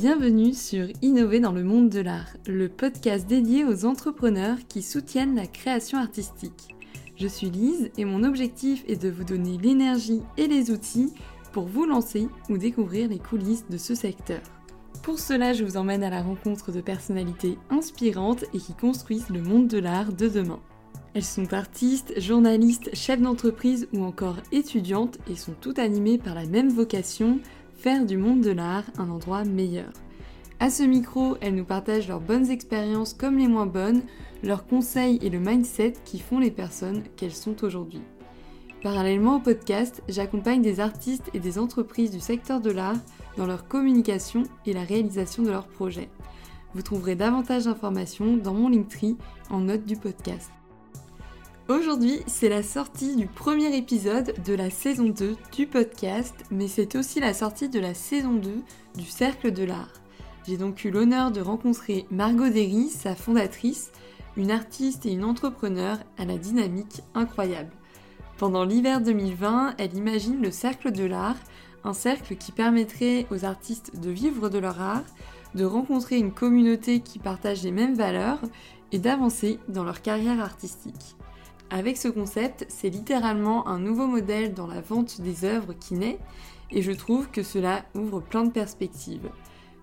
Bienvenue sur Innover dans le monde de l'art, le podcast dédié aux entrepreneurs qui soutiennent la création artistique. Je suis Lise et mon objectif est de vous donner l'énergie et les outils pour vous lancer ou découvrir les coulisses de ce secteur. Pour cela, je vous emmène à la rencontre de personnalités inspirantes et qui construisent le monde de l'art de demain. Elles sont artistes, journalistes, chefs d'entreprise ou encore étudiantes et sont toutes animées par la même vocation, faire du monde de l'art un endroit meilleur. À ce micro, elles nous partagent leurs bonnes expériences comme les moins bonnes, leurs conseils et le mindset qui font les personnes qu'elles sont aujourd'hui. Parallèlement au podcast, j'accompagne des artistes et des entreprises du secteur de l'art dans leur communication et la réalisation de leurs projets. Vous trouverez davantage d'informations dans mon Linktree en note du podcast. Aujourd'hui, c'est la sortie du premier épisode de la saison 2 du podcast, mais c'est aussi la sortie de la saison 2 du Cercle de l'Art. J'ai donc eu l'honneur de rencontrer Margot Derry, sa fondatrice, une artiste et une entrepreneur à la dynamique incroyable. Pendant l'hiver 2020, elle imagine le Cercle de l'Art, un cercle qui permettrait aux artistes de vivre de leur art, de rencontrer une communauté qui partage les mêmes valeurs et d'avancer dans leur carrière artistique. Avec ce concept, c'est littéralement un nouveau modèle dans la vente des œuvres qui naît et je trouve que cela ouvre plein de perspectives.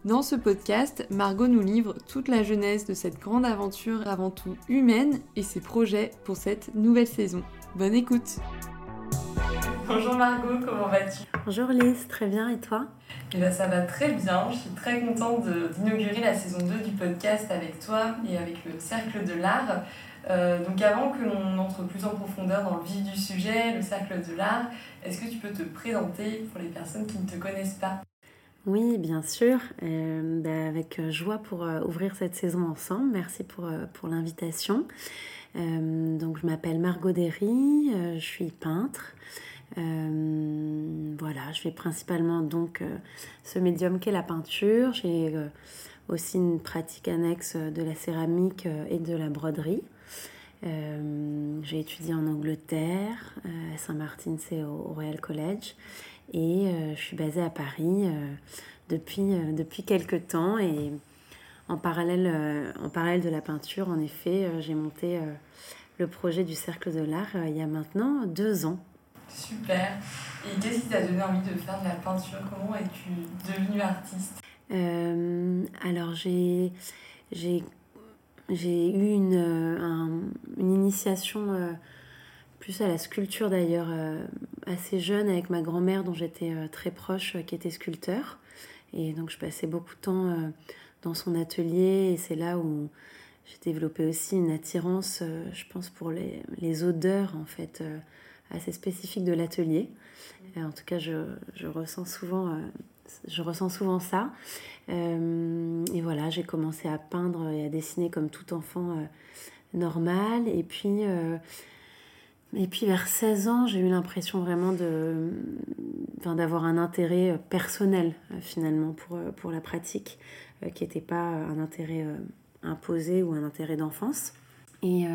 Dans ce podcast, Margot nous livre toute la jeunesse de cette grande aventure avant tout humaine et ses projets pour cette nouvelle saison. Bonne écoute Bonjour Margot, comment vas-tu? Bonjour Lise, très bien et toi? Eh bien, ça va très bien, je suis très contente d'inaugurer la saison 2 du podcast avec toi et avec le Cercle de l'Art. Euh, donc avant que l'on entre plus en profondeur dans le vif du sujet, le cercle de l'art, est-ce que tu peux te présenter pour les personnes qui ne te connaissent pas? Oui, bien sûr, euh, bah, avec joie pour euh, ouvrir cette saison ensemble. Merci pour, pour l'invitation. Donc je m'appelle Margot Derry, je suis peintre. voilà, je fais principalement donc ce médium qu'est la peinture. J'ai aussi une pratique annexe de la céramique et de la broderie. Euh, j'ai étudié en Angleterre, euh, à Saint-Martin, c'est au, Royal College. Et euh, je suis basée à Paris depuis, depuis quelques temps. Et en parallèle, en parallèle de la peinture, en effet, j'ai monté le projet du Cercle de l'Art il y a maintenant deux ans. Super. Et qu'est-ce qui t'a donné envie de faire de la peinture? Comment es-tu devenue artiste? Alors j'ai j'ai eu une, euh, une initiation euh, plus à la sculpture d'ailleurs euh, assez jeune avec ma grand-mère dont j'étais très proche qui était sculpteur. Et donc je passais beaucoup de temps dans son atelier et c'est là où j'ai développé aussi une attirance, je pense, pour les, odeurs en fait assez spécifiques de l'atelier. En tout cas, je, je ressens souvent je ressens souvent ça. Euh, et voilà, j'ai commencé à peindre et à dessiner comme tout enfant euh, normal. Et puis, euh, et puis vers 16 ans, j'ai eu l'impression vraiment d'avoir un intérêt personnel finalement pour, pour la pratique, qui n'était pas un intérêt imposé ou un intérêt d'enfance. Et,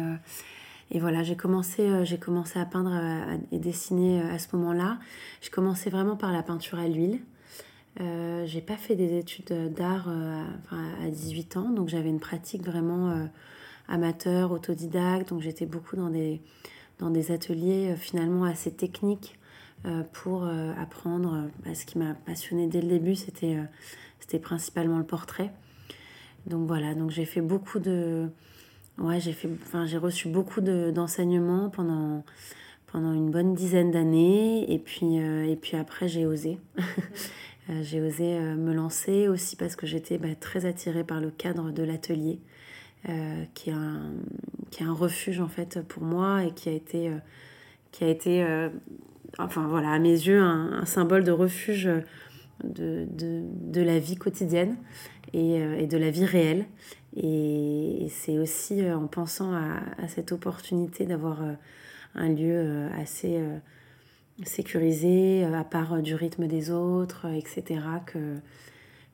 et voilà, j'ai commencé, j'ai commencé à peindre et dessiner à ce moment-là. J'ai commencé vraiment par la peinture à l'huile. Euh, j'ai pas fait des études d'art euh, à 18 ans, donc j'avais une pratique vraiment euh, amateur, autodidacte, donc j'étais beaucoup dans des, dans des ateliers finalement assez techniques pour apprendre. ce qui m'a passionné dès le début, c'était c'était principalement le portrait. Donc voilà, donc j'ai fait beaucoup de... Ouais, j'ai fait... Enfin, j'ai reçu beaucoup d'enseignements pendant pendant une bonne dizaine d'années et puis et puis après j'ai osé Euh, j'ai osé euh, me lancer aussi parce que j'étais bah, très attirée par le cadre de l'atelier, euh, qui, est un, qui est un refuge en fait pour moi et qui a été, qui a été enfin voilà, à mes yeux, un, symbole de refuge de, la vie quotidienne et, et, de la vie réelle. Et, c'est aussi en pensant à, cette opportunité d'avoir un lieu assez sécurisé, euh, à part euh, du rythme des autres, euh, etc., que,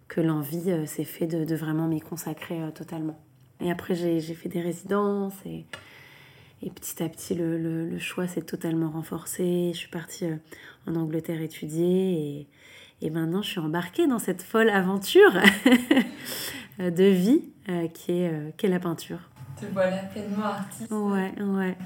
que l'envie s'est fait de, vraiment m'y consacrer totalement. Et après, j'ai fait des résidences et, et petit à petit, le, choix s'est totalement renforcé. Je suis partie en Angleterre étudier et, maintenant, je suis embarquée dans cette folle aventure de vie qui est, qui est la peinture. Te voilà pleinement artiste. Ouais, ouais.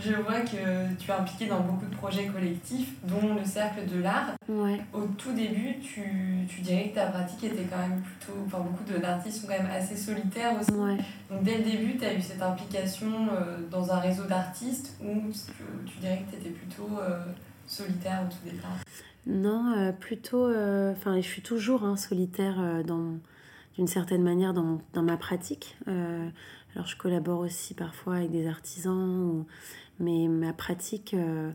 Je vois que tu es impliquée dans beaucoup de projets collectifs, dont le Cercle de l'Art. Ouais. Au tout début, tu, tu, dirais que ta pratique était quand même plutôt. Enfin, beaucoup d'artistes sont quand même assez solitaires aussi. Ouais. Donc, dès le début, tu as eu cette implication euh, dans un réseau d'artistes ou tu, tu, dirais que tu étais plutôt euh, solitaire au tout départ? Non, euh, plutôt. Enfin, je suis toujours hein, solitaire dans d'une certaine manière dans, ma pratique. alors je collabore aussi parfois avec des artisans mais ma pratique, euh,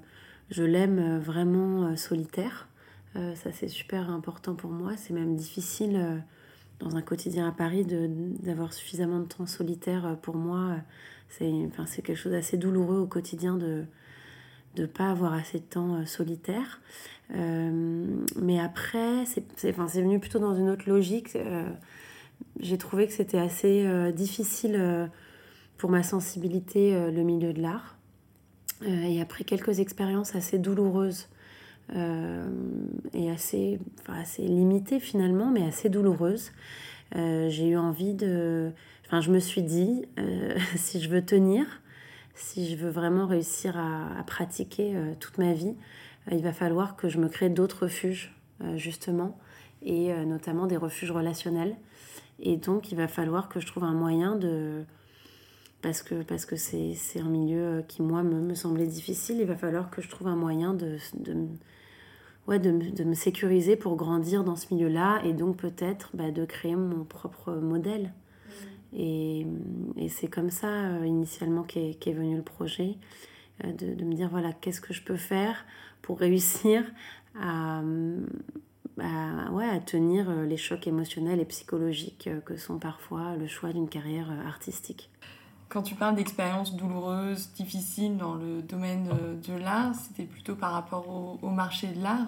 je l'aime euh, vraiment euh, solitaire. ça, c'est super important pour moi. C'est même difficile dans un quotidien à Paris d'avoir suffisamment de temps solitaire pour moi. C'est quelque chose d'assez douloureux au quotidien de ne pas avoir assez de temps solitaire. mais après, c'est enfin, venu plutôt dans une autre logique. J'ai trouvé que c'était assez difficile pour ma sensibilité le milieu de l'art. Euh, et après quelques expériences assez douloureuses euh, et assez, assez limitées finalement, mais assez douloureuses, euh, j'ai eu envie de... Enfin, je me suis dit, si je veux tenir, si je veux vraiment réussir à, pratiquer toute ma vie, il va falloir que je me crée d'autres refuges, justement, et notamment des refuges relationnels. Et donc, il va falloir que je trouve un moyen de, parce que parce que c'est un milieu qui moi me, me, semblait difficile il va falloir que je trouve un moyen de, ouais, de, de, me sécuriser pour grandir dans ce milieu là et donc peut-être bah, de créer mon propre modèle. Et, c'est comme ça euh, initialement qu'est est venu le projet euh, de, me dire voilà qu'est-ce que je peux faire pour réussir à, à, ouais, à tenir euh, les chocs émotionnels et psychologiques que sont parfois le choix d'une carrière artistique. Quand tu parles d'expériences douloureuses, difficiles dans le domaine de, l'art, c'était plutôt par rapport au, marché de l'art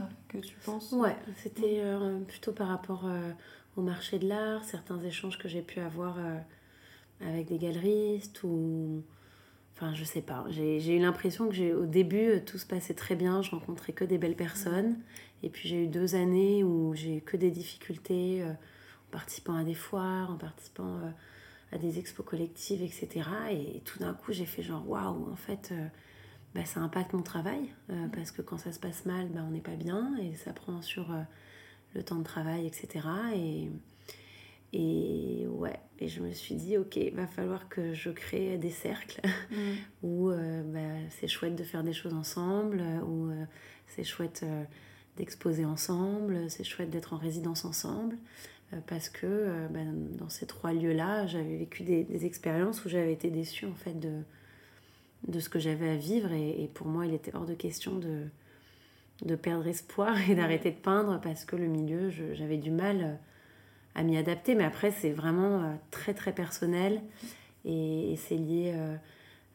Ouais, c'était euh, plutôt par rapport euh, au marché de l'art, certains échanges que j'ai pu avoir euh, avec des galeristes ou. Enfin, je sais pas. J'ai eu l'impression que au début, tout se passait très bien, je rencontrais que des belles personnes. Et puis j'ai eu deux années où j'ai eu que des difficultés en participant à des foires, en participant à des expos collectives, etc. Et tout d'un coup, j'ai fait genre, waouh, en fait, bah, ça impacte mon travail, euh, parce que quand ça se passe mal, bah, on n'est pas bien, et ça prend sur euh, le temps de travail, etc. Et, et ouais, et je me suis dit, ok, va falloir que je crée des cercles mm. où bah, c'est chouette de faire des choses ensemble, où c'est chouette d'exposer ensemble, c'est chouette d'être en résidence ensemble. Euh, parce que euh, ben, dans ces trois lieux-là, j'avais vécu des, expériences où j'avais été déçue en fait de, de ce que j'avais à vivre et, pour moi il était hors de question de, de perdre espoir et d'arrêter de peindre parce que le milieu, j'avais du mal euh, à m'y adapter. Mais après, c'est vraiment très très personnel et, c'est lié,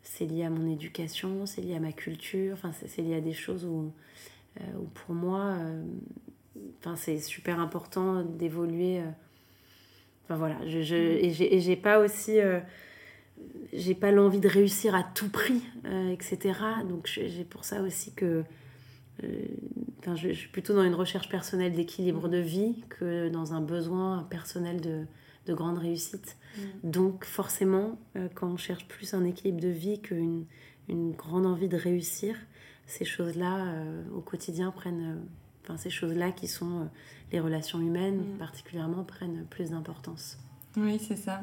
c'est lié à mon éducation, c'est lié à ma culture, enfin, c'est lié à des choses où, où pour moi, enfin, c'est super important d'évoluer. Euh. Enfin voilà, je, je mm. et j'ai pas aussi. Euh, j'ai pas l'envie de réussir à tout prix, euh, etc. Donc j'ai pour ça aussi que. Enfin, je, suis plutôt dans une recherche personnelle d'équilibre de vie que dans un besoin personnel de, de grande réussite. Mm. Donc forcément, quand on cherche plus un équilibre de vie qu'une une grande envie de réussir, ces choses-là au quotidien prennent ces choses-là qui sont euh, les relations humaines, mm. particulièrement, prennent plus d'importance. Oui, c'est ça.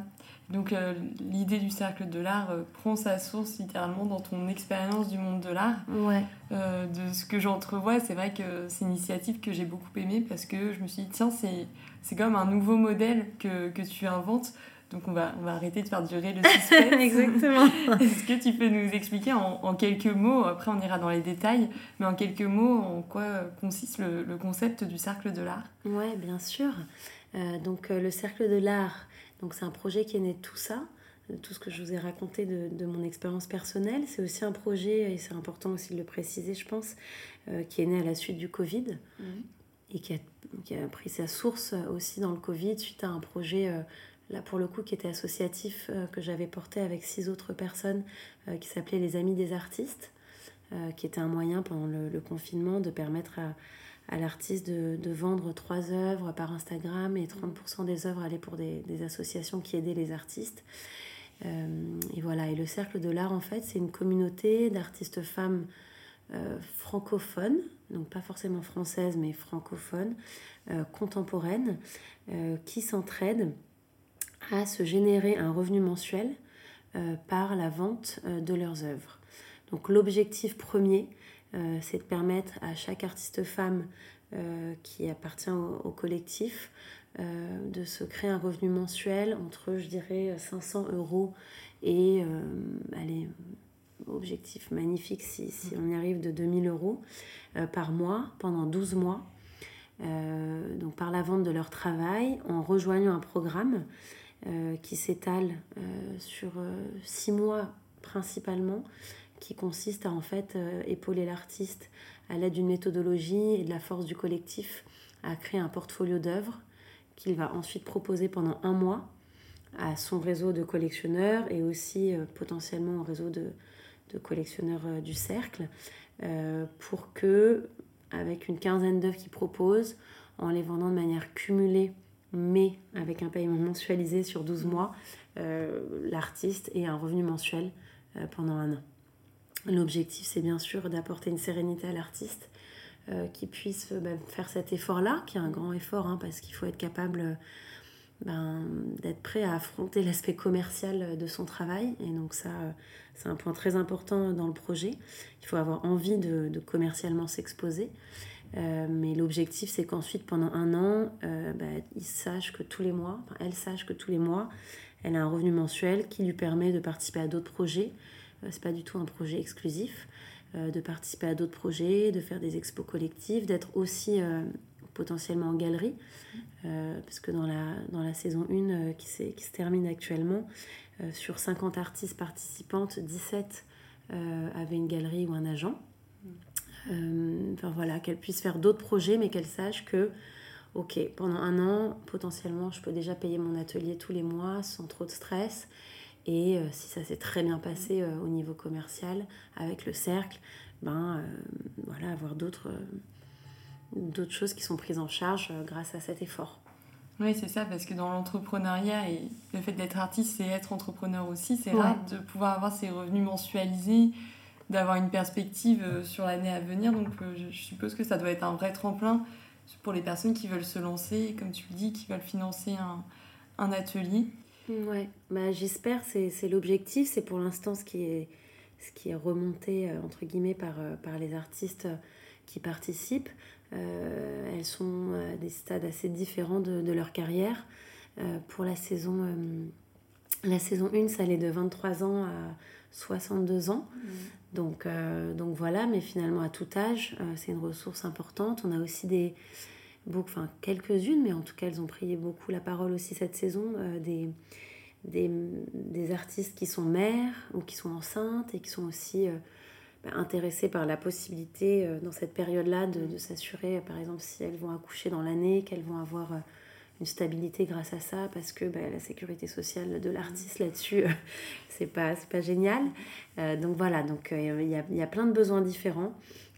Donc euh, l'idée du cercle de l'art euh, prend sa source littéralement dans ton expérience du monde de l'art. Ouais. de ce que j'entrevois, c'est vrai que c'est une initiative que j'ai beaucoup aimée parce que je me suis dit, tiens, c'est comme un nouveau modèle que, que tu inventes donc on va, on va arrêter de faire durer le suspense. Exactement. Est-ce que tu peux nous expliquer en, en, quelques mots, après on ira dans les détails, mais en quelques mots en quoi consiste le, le concept du cercle de l'art? Oui, bien sûr. Euh, donc euh, le cercle de l'art, donc c'est un projet qui est né de tout ça, de tout ce que je vous ai raconté de, de mon expérience personnelle. C'est aussi un projet, et c'est important aussi de le préciser, je pense, euh, qui est né à la suite du Covid. Mmh. Et qui a, qui a, pris sa source aussi dans le Covid suite à un projet là pour le coup qui était associatif, euh, que j'avais porté avec six autres personnes, euh, qui s'appelait les Amis des artistes, euh, qui était un moyen pendant le, confinement de permettre à, à l'artiste de, vendre trois œuvres par Instagram et 30% des œuvres allaient pour des, associations qui aidaient les artistes. Euh, et voilà, et le Cercle de l'Art, en fait, c'est une communauté d'artistes femmes euh, francophones, donc pas forcément françaises, mais francophones, euh, contemporaines, qui s'entraident à se générer un revenu mensuel par la vente de leurs œuvres. Donc l'objectif premier, euh, c'est de permettre à chaque artiste femme euh, qui appartient au, collectif euh, de se créer un revenu mensuel entre, je dirais, 500 euros et, allez, objectif magnifique si, si, on y arrive de 2000 euros par mois pendant 12 mois. donc par la vente de leur travail, en rejoignant un programme qui s'étale sur 6 mois principalement, qui consiste à en fait euh, épauler l'artiste à l'aide d'une méthodologie et de la force du collectif à créer un portfolio d'œuvres qu'il va ensuite proposer pendant un mois à son réseau de collectionneurs et aussi euh, potentiellement au réseau de, collectionneurs euh, du cercle pour que, avec une quinzaine d'œuvres qu'il propose, en les vendant de manière cumulée mais avec un paiement mensualisé sur 12 mois, l'artiste ait un revenu mensuel pendant un an. L'objectif, c'est bien sûr d'apporter une sérénité à l'artiste euh, qui puisse euh, bah, faire cet effort-là, qui est un grand effort, hein, parce qu'il faut être capable euh, ben, d'être prêt à affronter l'aspect commercial de son travail. Et donc ça, c'est un point très important dans le projet. Il faut avoir envie de, commercialement s'exposer. mais l'objectif, c'est qu'ensuite, pendant un an, bah, il sache que tous les mois, elle sache que tous les mois, elle a un revenu mensuel qui lui permet de participer à d'autres projets, euh, c'est pas du tout un projet exclusif, euh, de participer à d'autres projets, de faire des expos collectives, d'être aussi euh, potentiellement en galerie, parce que dans la, dans la saison 1 qui, qui, se termine actuellement, sur 50 artistes participantes, 17 avaient une galerie ou un agent. enfin voilà, qu'elle puisse faire d'autres projets, mais qu'elle sache que, ok, pendant un an, potentiellement, je peux déjà payer mon atelier tous les mois sans trop de stress et euh, si ça s'est très bien passé euh, au niveau commercial avec le cercle, ben, euh, voilà, avoir d'autres d'autres choses qui sont prises en charge grâce à cet effort. Oui, c'est ça, parce que dans l'entrepreneuriat, et le fait d'être artiste, c'est être entrepreneur aussi, c'est rare de pouvoir avoir ses revenus mensualisés, d'avoir une perspective sur l'année à venir. Donc je suppose que ça doit être un vrai tremplin pour les personnes qui veulent se lancer, comme tu le dis, qui veulent financer un, un atelier. Ouais, bah, j'espère, c'est, l'objectif, c'est pour l'instant ce qui est, ce qui est remonté euh, entre guillemets par, euh, par les artistes euh, qui participent. elles sont à des stades assez différents de, de leur carrière. pour la saison, la saison 1, ça allait de 23 ans à 62 ans. Mmh. Donc, donc voilà, mais finalement à tout âge, c'est une ressource importante. On a aussi des, enfin quelques-unes, mais en tout cas elles ont pris beaucoup la parole aussi cette saison, euh, des, des, artistes qui sont mères ou qui sont enceintes et qui sont aussi euh, bah, intéressées par la possibilité euh, dans cette période-là de, s'assurer, par exemple, si elles vont accoucher dans l'année, qu'elles vont avoir une stabilité grâce à ça, parce que bah, la sécurité sociale de l'artiste là-dessus, c'est pas, pas génial. donc voilà, donc il y, y, a, plein de besoins différents,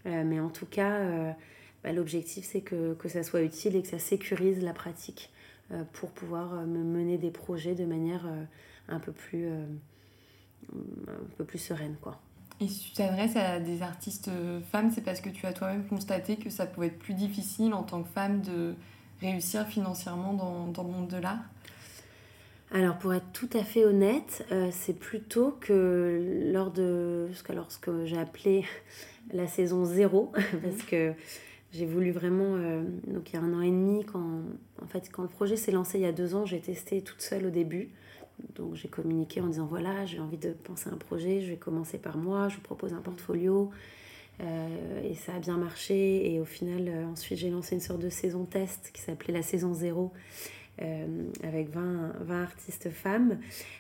mais en tout cas bah, l'objectif c'est que, que, ça soit utile et que ça sécurise la pratique euh, pour pouvoir euh, mener des projets de manière euh, un peu plus, un peu plus sereine. Quoi. Et si tu t'adresses à des artistes femmes, c'est parce que tu as toi-même constaté que ça pouvait être plus difficile en tant que femme de réussir financièrement dans, dans le monde de l'art? Alors pour être tout à fait honnête, c'est plutôt que lors de ce que, lorsque j'ai appelé la saison 0, parce que j'ai voulu vraiment, euh, donc il y a un an et demi, quand, en fait, quand le projet s'est lancé il y a deux ans, j'ai testé toute seule au début. Donc j'ai communiqué en disant voilà, j'ai envie de penser à un projet, je vais commencer par moi, je vous propose un portfolio. Euh, et ça a bien marché. Et au final, euh, ensuite, j'ai lancé une sorte de saison test qui s'appelait la saison 0. avec 20, 20, artistes femmes.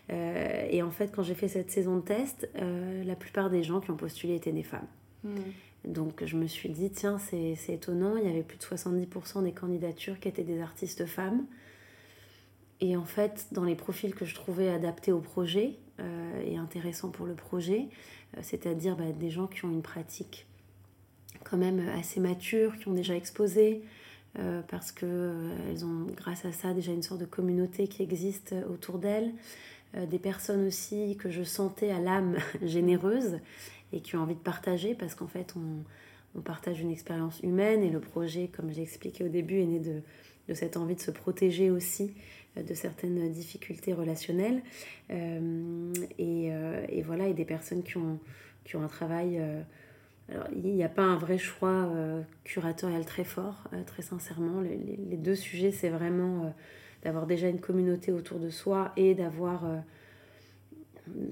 et en fait, quand j'ai fait cette saison de test, la plupart des gens qui ont postulé étaient des femmes. Mmh. Donc je me suis dit, tiens, c'est étonnant, il y avait plus de 70% des candidatures qui étaient des artistes femmes. Et en fait, dans les profils que je trouvais adaptés au projet euh, et intéressants pour le projet, euh, c'est-à-dire bah, des gens qui ont une pratique quand même assez matures, qui ont déjà exposé, parce qu'elles ont, grâce à ça, déjà une sorte de communauté qui existe autour d'elles. des personnes aussi que je sentais à l'âme généreuse et qui ont envie de partager, parce qu'en fait, on, on partage une expérience humaine et le projet, comme j'ai expliqué au début, est né de, de cette envie de se protéger aussi euh, de certaines difficultés relationnelles. Euh, et, euh, et, voilà, et des personnes qui ont, qui ont un travail... alors, il n'y a pas un vrai choix curatorial très fort, très sincèrement. Les deux sujets, c'est vraiment d'avoir déjà une communauté autour de soi et d'avoir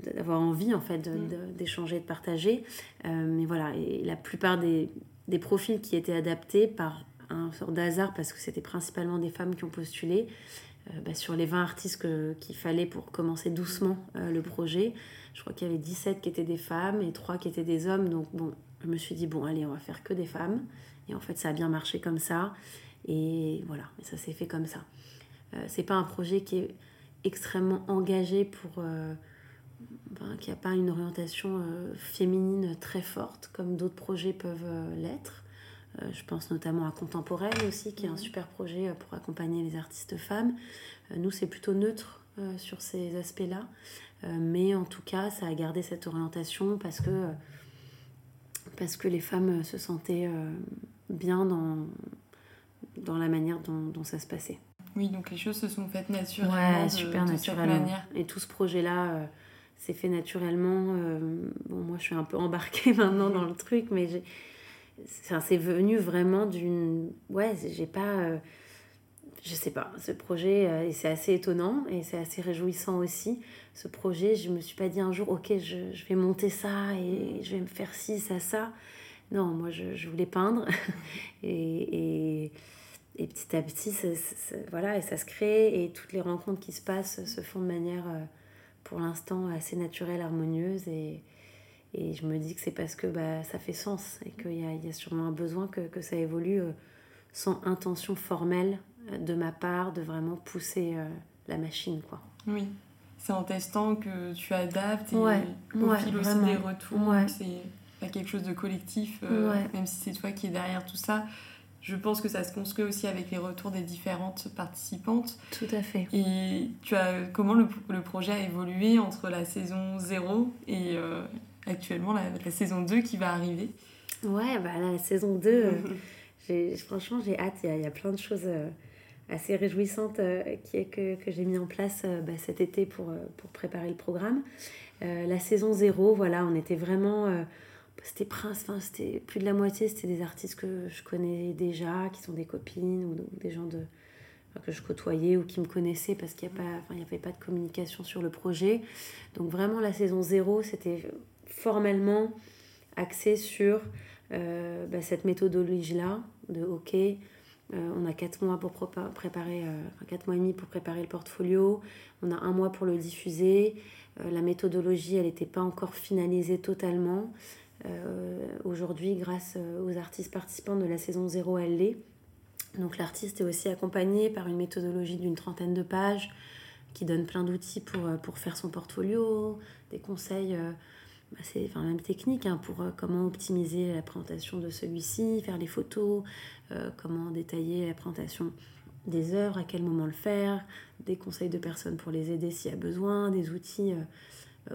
d'avoir envie en fait mm. d'échanger, de, de, partager. mais voilà, et la plupart des, des, profils qui étaient adaptés par un sort d'hasard parce que c'était principalement des femmes qui ont postulé. Euh, bah, sur les 20 artistes qu'il fallait pour commencer doucement euh, le projet, je crois qu'il y avait 17 qui étaient des femmes et 3 qui étaient des hommes. Donc bon, je me suis dit, bon, allez, on va faire que des femmes. Et en fait, ça a bien marché comme ça. Et voilà, et ça s'est fait comme ça. Euh, c'est pas un projet qui est extrêmement engagé pour... Ben, qui n'a pas une orientation féminine très forte, comme d'autres projets peuvent l'être. Euh, je pense notamment à Contemporaine aussi, qui est un mhm. super projet euh, pour accompagner les artistes femmes. Euh, nous, c'est plutôt neutre sur ces aspects-là. mais en tout cas, ça a gardé cette orientation parce que, parce que les femmes se sentaient bien dans, dans la manière dont, ça se passait. Oui, donc les choses se sont faites naturellement. Ouais, super naturellement. Et tout ce projet-là s'est fait naturellement. bon, moi, je suis un peu embarquée maintenant dans le truc, mais c'est venu vraiment d'une. Ouais, j'ai pas. Euh, je sais pas, ce projet, euh, et c'est assez étonnant et c'est assez réjouissant aussi. Ce projet, je me suis pas dit un jour, ok, je, je vais monter ça et je vais me faire ci, ça, ça. Non, moi, je, je voulais peindre. et, et, et, petit à petit, voilà, et ça se crée et toutes les rencontres qui se passent se font de manière, euh, pour l'instant, assez naturelle, harmonieuse. Et, et je me dis que c'est parce que bah, ça fait sens et qu'il y a, y a, sûrement un besoin que, que ça évolue euh, sans intention formelle euh, de ma part de vraiment pousser euh, la machine. quoi. Oui, c'est en testant que tu adaptes et ouais, au fil aussi des retours. C'est quelque chose de collectif, même si c'est toi qui es derrière tout ça je pense que ça se construit aussi avec les retours des différentes participantes. Tout à fait. Et tu as, comment le, le projet a évolué entre la saison 0 et, actuellement la, la, saison 2 qui va arriver? Ouais, bah, la saison 2, euh, franchement, j'ai hâte. Il y, a, plein de choses euh, assez réjouissantes euh, qui, que, que j'ai mis en place bah, cet été pour, pour préparer le programme. la saison 0, voilà, on était vraiment. C'était prince, enfin, c'était plus de la moitié, c'était des artistes que je connais déjà, qui sont des copines ou, des gens que je côtoyais ou qui me connaissaient parce qu'il n'y avait pas de communication sur le projet. Donc vraiment la saison 0, c'était formellement axé sur euh, bah, cette méthodologie-là de OK, euh, on a 4 mois pour préparer, euh, 4 mois et demi pour préparer le portfolio, on a un mois pour le diffuser. La méthodologie, elle n'était pas encore finalisée totalement. Aujourd'hui, grâce aux artistes participants de la saison 0, elle l'est. Donc l'artiste est aussi accompagné par une méthodologie d'une trentaine de pages qui donne plein d'outils pour, pour faire son portfolio, des conseils c'est enfin, même technique hein, pour euh, comment optimiser la présentation de celui-ci, faire les photos, euh, comment détailler la présentation des œuvres, à quel moment le faire, des conseils de personnes pour les aider s'il y a besoin, des outils euh,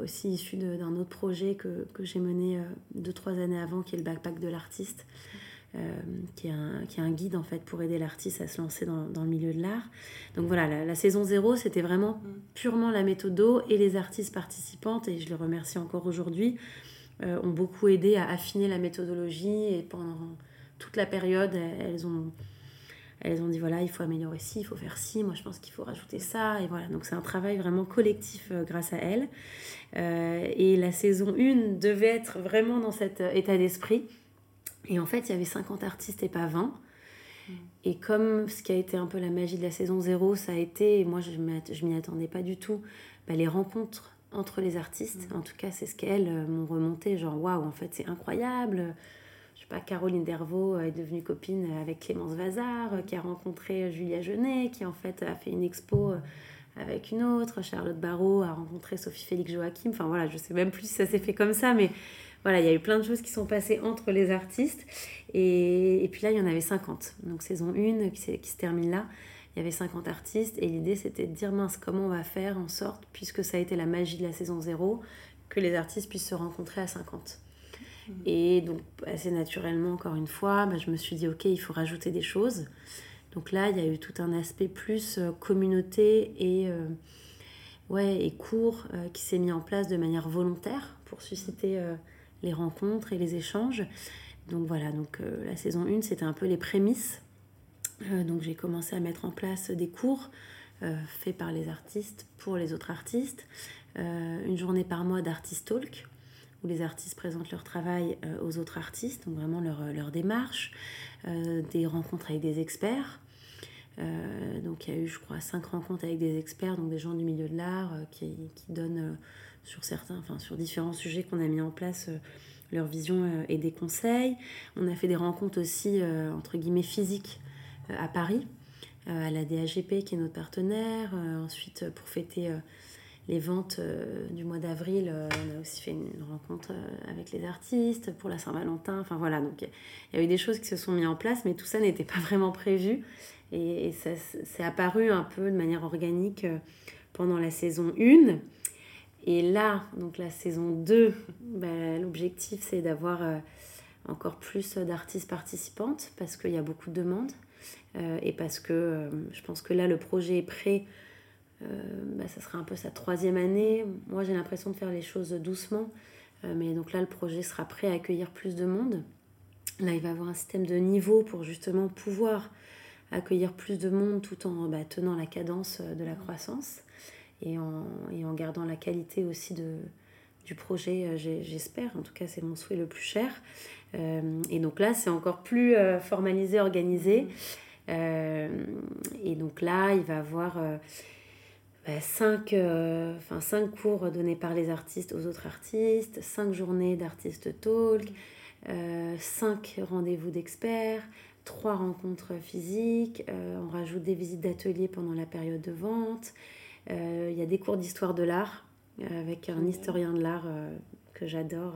aussi issus d'un autre projet que, que j'ai mené deux, trois années avant, qui est le backpack de l'artiste. Euh, qui, est un, qui est un guide en fait pour aider l'artiste à se lancer dans, dans, le milieu de l'art. Donc voilà, la, saison 0, c'était vraiment mm. purement la méthode d'eau et les artistes participantes, et je les remercie encore aujourd'hui, euh, ont beaucoup aidé à affiner la méthodologie et pendant toute la période, elles ont, elles ont dit voilà, il faut améliorer ci, il faut faire ci, moi je pense qu'il faut rajouter ça, et voilà. Donc c'est un travail vraiment collectif euh, grâce à elles. et la saison 1 devait être vraiment dans cet état d'esprit. Et en fait, il y avait 50 artistes et pas 20. Mm. Et comme ce qui a été un peu la magie de la saison 0, ça a été, et moi je m'y attendais pas du tout, bah, les rencontres entre les artistes. Mm. En tout cas, c'est ce qu'elles euh, m'ont remonté, genre waouh, en fait c'est incroyable. Pas, Caroline Dervaux est devenue copine avec Clémence Vazard, euh, qui a rencontré Julia Genet, qui en fait a fait une expo euh, avec une autre. Charlotte Barrault a rencontré Sophie Félix Joachim. Enfin voilà, je sais même plus si ça s'est fait comme ça, mais voilà, il y a eu plein de choses qui sont passées entre les artistes. Et, puis là, il y en avait 50. Donc saison 1 qui, qui se termine là, il y avait 50 artistes. Et l'idée, c'était de dire, mince, comment on va faire en sorte, puisque ça a été la magie de la saison 0, que les artistes puissent se rencontrer à 50. Mmh. Et donc, assez naturellement, encore une fois, bah, je me suis dit, ok, il faut rajouter des choses. Donc là, il y a eu tout un aspect plus euh, communauté et, euh, ouais, et cours euh, qui s'est mis en place de manière volontaire pour susciter les rencontres et les échanges. Donc voilà, donc la saison 1, c'était un peu les prémices. donc j'ai commencé à mettre en place des cours faits par les artistes pour les autres artistes. une journée par mois d'artist talk où les artistes présentent leur travail aux autres artistes, donc vraiment leur, leur démarche, des rencontres avec des experts, euh, donc il y a eu, je crois, cinq rencontres avec des experts, donc des gens du milieu de l'art euh, qui, donnent euh, sur certains, enfin sur différents sujets qu'on a mis en place leur vision et des conseils. On a fait des rencontres aussi entre guillemets physiques à Paris, à la DAGP qui est notre partenaire. ensuite, pour fêter les ventes du mois d'avril, on a aussi fait une rencontre avec les artistes pour la Saint-Valentin. Enfin voilà, donc il y a eu des choses qui se sont mises en place, mais tout ça n'était pas vraiment prévu. Et, ça s'est apparu un peu de manière organique euh, pendant la saison 1. Et là, donc la saison 2, bah, l'objectif c'est d'avoir euh, encore plus d'artistes participantes parce qu'il y a beaucoup de demandes euh, et parce que je pense que là le projet est prêt. Bah, ça sera un peu sa troisième année. Moi j'ai l'impression de faire les choses doucement, mais donc là le projet sera prêt à accueillir plus de monde. Là il va avoir un système de niveau pour justement pouvoir accueillir plus de monde tout en bah, tenant la cadence euh, de la croissance et en, et en gardant la qualité aussi de, du projet, euh, j'espère. En tout cas, c'est mon souhait le plus cher. Euh, et donc là, c'est encore plus formalisé, organisé. et donc là, il va avoir bah, cinq, enfin, cinq cours donnés par les artistes aux autres artistes, cinq journées d'artistes talk, cinq rendez-vous d'experts, trois rencontres physiques, euh, on rajoute des visites d'ateliers pendant la période de vente, euh, il y a des cours d'histoire de l'art euh, avec un historien de l'art que j'adore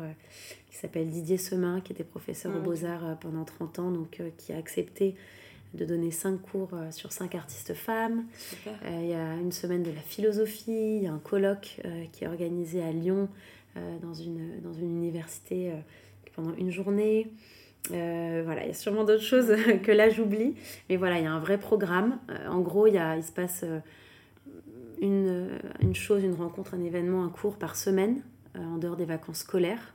qui s'appelle Didier Semin, qui était professeur aux Beaux-Arts pendant 30 ans, donc qui a accepté de donner cinq cours sur cinq artistes femmes. Il y a une semaine de la philosophie, il y a un colloque qui est organisé à Lyon dans, une, dans une université pendant une journée. Euh, voilà, il y a sûrement d'autres choses que là j'oublie, mais voilà, il y a un vrai programme. Euh, en gros, il, y a, il se passe euh, une, une, chose, une rencontre, un événement, un cours par semaine, en dehors des vacances scolaires.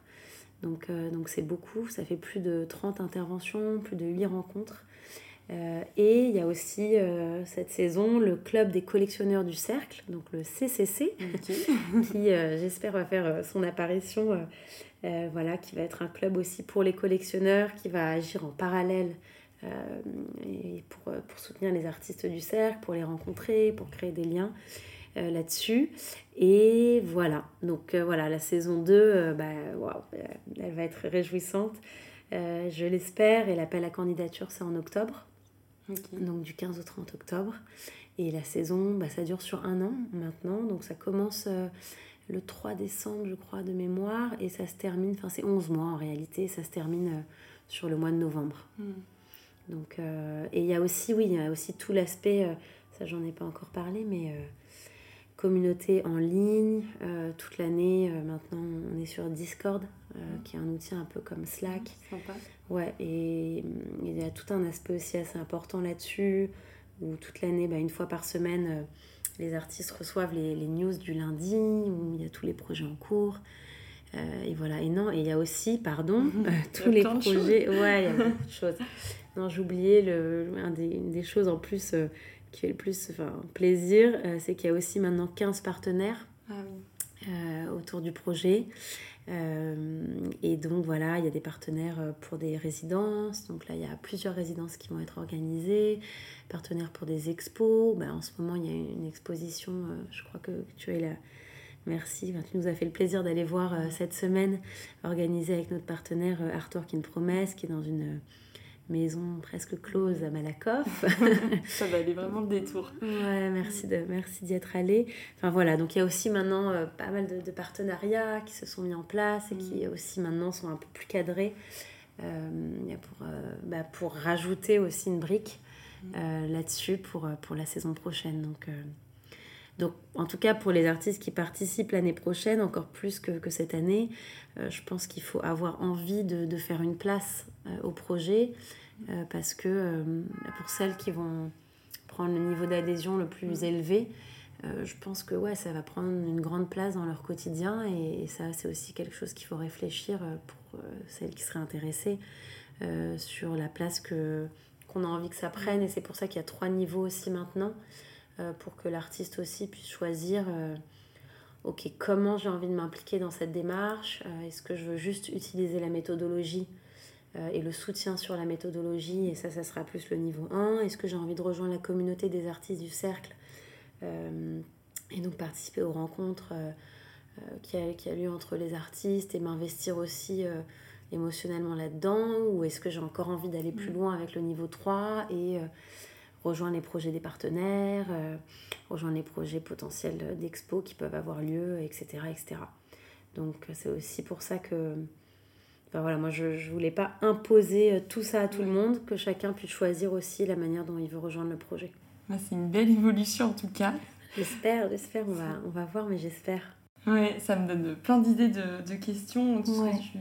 Donc donc c'est beaucoup, ça fait plus de 30 interventions, plus de 8 rencontres. Et il y a aussi cette saison le club des collectionneurs du cercle, donc le CCC, qui j'espère va faire son apparition euh, voilà, qui va être un club aussi pour les collectionneurs, qui va agir en parallèle euh, et pour, pour, soutenir les artistes du cercle, pour les rencontrer, pour créer des liens euh, là-dessus. Et voilà, donc voilà, la saison 2, bah, elle va être réjouissante, je l'espère, et l'appel à candidature, c'est en octobre. Donc du 15 au 30 octobre. Et la saison, bah, ça dure sur un an maintenant. Donc ça commence le 3 décembre, je crois, de mémoire, et ça se termine, enfin c'est 11 mois en réalité, ça se termine euh, sur le mois de novembre. Hmm. Donc, euh, et il y a aussi, oui, il y a aussi tout l'aspect, euh, ça j'en ai pas encore parlé, mais communauté en ligne, toute l'année, maintenant on est sur Discord, hmm. qui est un outil un peu comme Slack. Sympa. Ouais, et il y a tout un aspect aussi assez important là-dessus, où toute l'année, bah, une fois par semaine, les artistes reçoivent les, news du lundi où il y a tous les projets en cours. Euh, et voilà, et non, et il y a aussi, pardon, euh, tous les projets. Ouais, il y a beaucoup de choses. Non, j'oubliais le, un des, une des choses en plus euh, qui fait le plus enfin, plaisir, c'est qu'il y a aussi maintenant 15 partenaires ah autour du projet. Et donc voilà, il y a des partenaires pour des résidences. Donc là, il y a plusieurs résidences qui vont être organisées partenaire pour des expos. Ben, en ce moment, il y a une exposition, euh, je crois que tu es là. Merci, tu nous as fait le plaisir d'aller voir euh, cette semaine, organisée avec notre partenaire euh, Artwork in Promesse, qui est dans une maison presque close à Malakoff. ça va aller vraiment le détour. Ouais, merci de merci d'y être allé. Enfin voilà, donc il y a aussi maintenant pas mal de, partenariats qui se sont mis en place et qui mm. aussi maintenant sont un peu plus cadrés pour, bah, pour rajouter aussi une brique mm. là-dessus pour, pour la saison prochaine. Donc donc, en tout cas, pour les artistes qui participent l'année prochaine, encore plus que, que cette année, euh, je pense qu'il faut avoir envie de, de faire une place euh, au projet euh, parce que pour celles qui vont prendre le niveau d'adhésion le plus élevé, je pense que ouais, ça va prendre une grande place dans leur quotidien et, ça, c'est aussi quelque chose qu'il faut réfléchir pour celles qui seraient intéressées sur la place que qu'on a envie que ça prenne. Et c'est pour ça qu'il y a trois niveaux aussi maintenant. Euh, pour que l'artiste aussi puisse choisir euh, ok comment j'ai envie de m'impliquer dans cette démarche euh, est-ce que je veux juste utiliser la méthodologie et le soutien sur la méthodologie et ça ça sera plus le niveau 1 est-ce que j'ai envie de rejoindre la communauté des artistes du cercle et donc participer aux rencontres qui, a, qui a lieu entre les artistes et m'investir aussi émotionnellement là-dedans ou est-ce que j'ai encore envie d'aller plus mm. loin avec le niveau 3 et rejoindre les projets des partenaires, euh, rejoindre les projets potentiels d'expo qui peuvent avoir lieu, etc. etc. Donc c'est aussi pour ça que enfin, voilà, moi je ne voulais pas imposer euh, tout ça à tout le monde, que chacun puisse choisir aussi la manière dont il veut rejoindre le projet. C'est une belle évolution en tout cas. J'espère, j'espère, on va, on va voir, mais j'espère. Ouais, ça me donne plein d'idées de, de, questions, tout, ce que tu,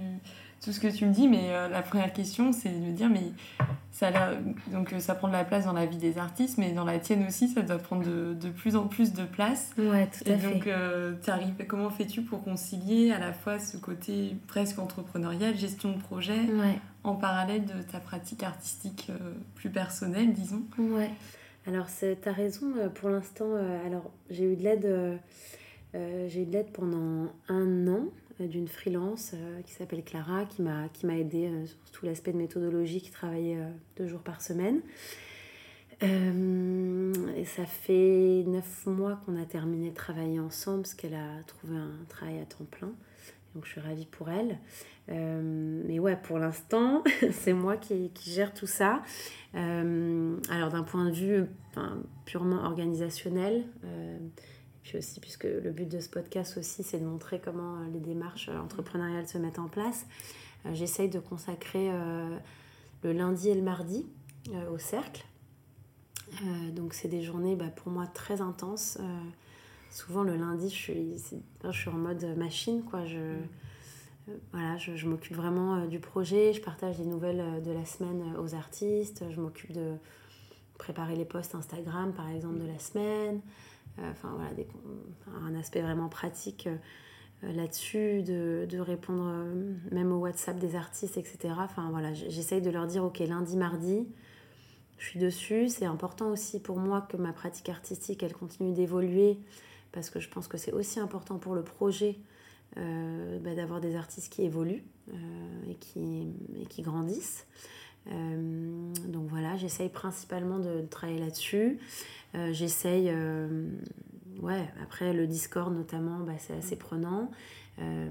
tout ce que tu me dis, mais euh, la première question, c'est de me dire, mais ça, donc, euh, ça prend de la place dans la vie des artistes, mais dans la tienne aussi, ça doit prendre de, de plus en plus de place. Ouais, tout à Et donc, euh, comment fais-tu pour concilier à la fois ce côté presque entrepreneurial, gestion de projet, en parallèle de ta pratique artistique euh, plus personnelle, disons? Ouais. Alors, tu as raison, pour l'instant, alors j'ai eu de l'aide. j'ai eu de l'aide pendant un an d'une freelance euh, qui s'appelle Clara, qui m'a, qui m'a aidé euh, sur tout l'aspect de méthodologie, qui travaillait deux jours par semaine. et ça fait neuf mois qu'on a terminé de travailler ensemble parce qu'elle a trouvé un travail à temps plein. Donc je suis ravie pour elle. mais ouais, pour l'instant, c'est moi qui, qui, gère tout ça. alors d'un point de vue purement organisationnel, puis aussi, puisque le but de ce podcast aussi, c'est de montrer comment euh, les démarches euh, entrepreneuriales se mettent en place. Euh, j'essaye de consacrer le lundi et le mardi au cercle. donc c'est des journées bah, pour moi très intenses. souvent le lundi, je suis, je suis en mode machine. Quoi. Je, voilà, je, je m'occupe vraiment du projet, je partage les nouvelles de la semaine aux artistes, je m'occupe de préparer les posts Instagram par exemple de la semaine. Euh, enfin voilà, un aspect vraiment pratique euh, là-dessus, de, de, répondre euh, même au WhatsApp des artistes, etc. Enfin voilà, j'essaye de leur dire, ok, lundi, mardi, je suis dessus. C'est important aussi pour moi que ma pratique artistique, elle continue d'évoluer, parce que je pense que c'est aussi important pour le projet bah, d'avoir des artistes qui évoluent et, qui, et qui grandissent. Donc voilà, j'essaye principalement de, travailler là-dessus. Euh, j'essaye, euh, ouais, après le Discord notamment, bah, c'est assez prenant. Euh,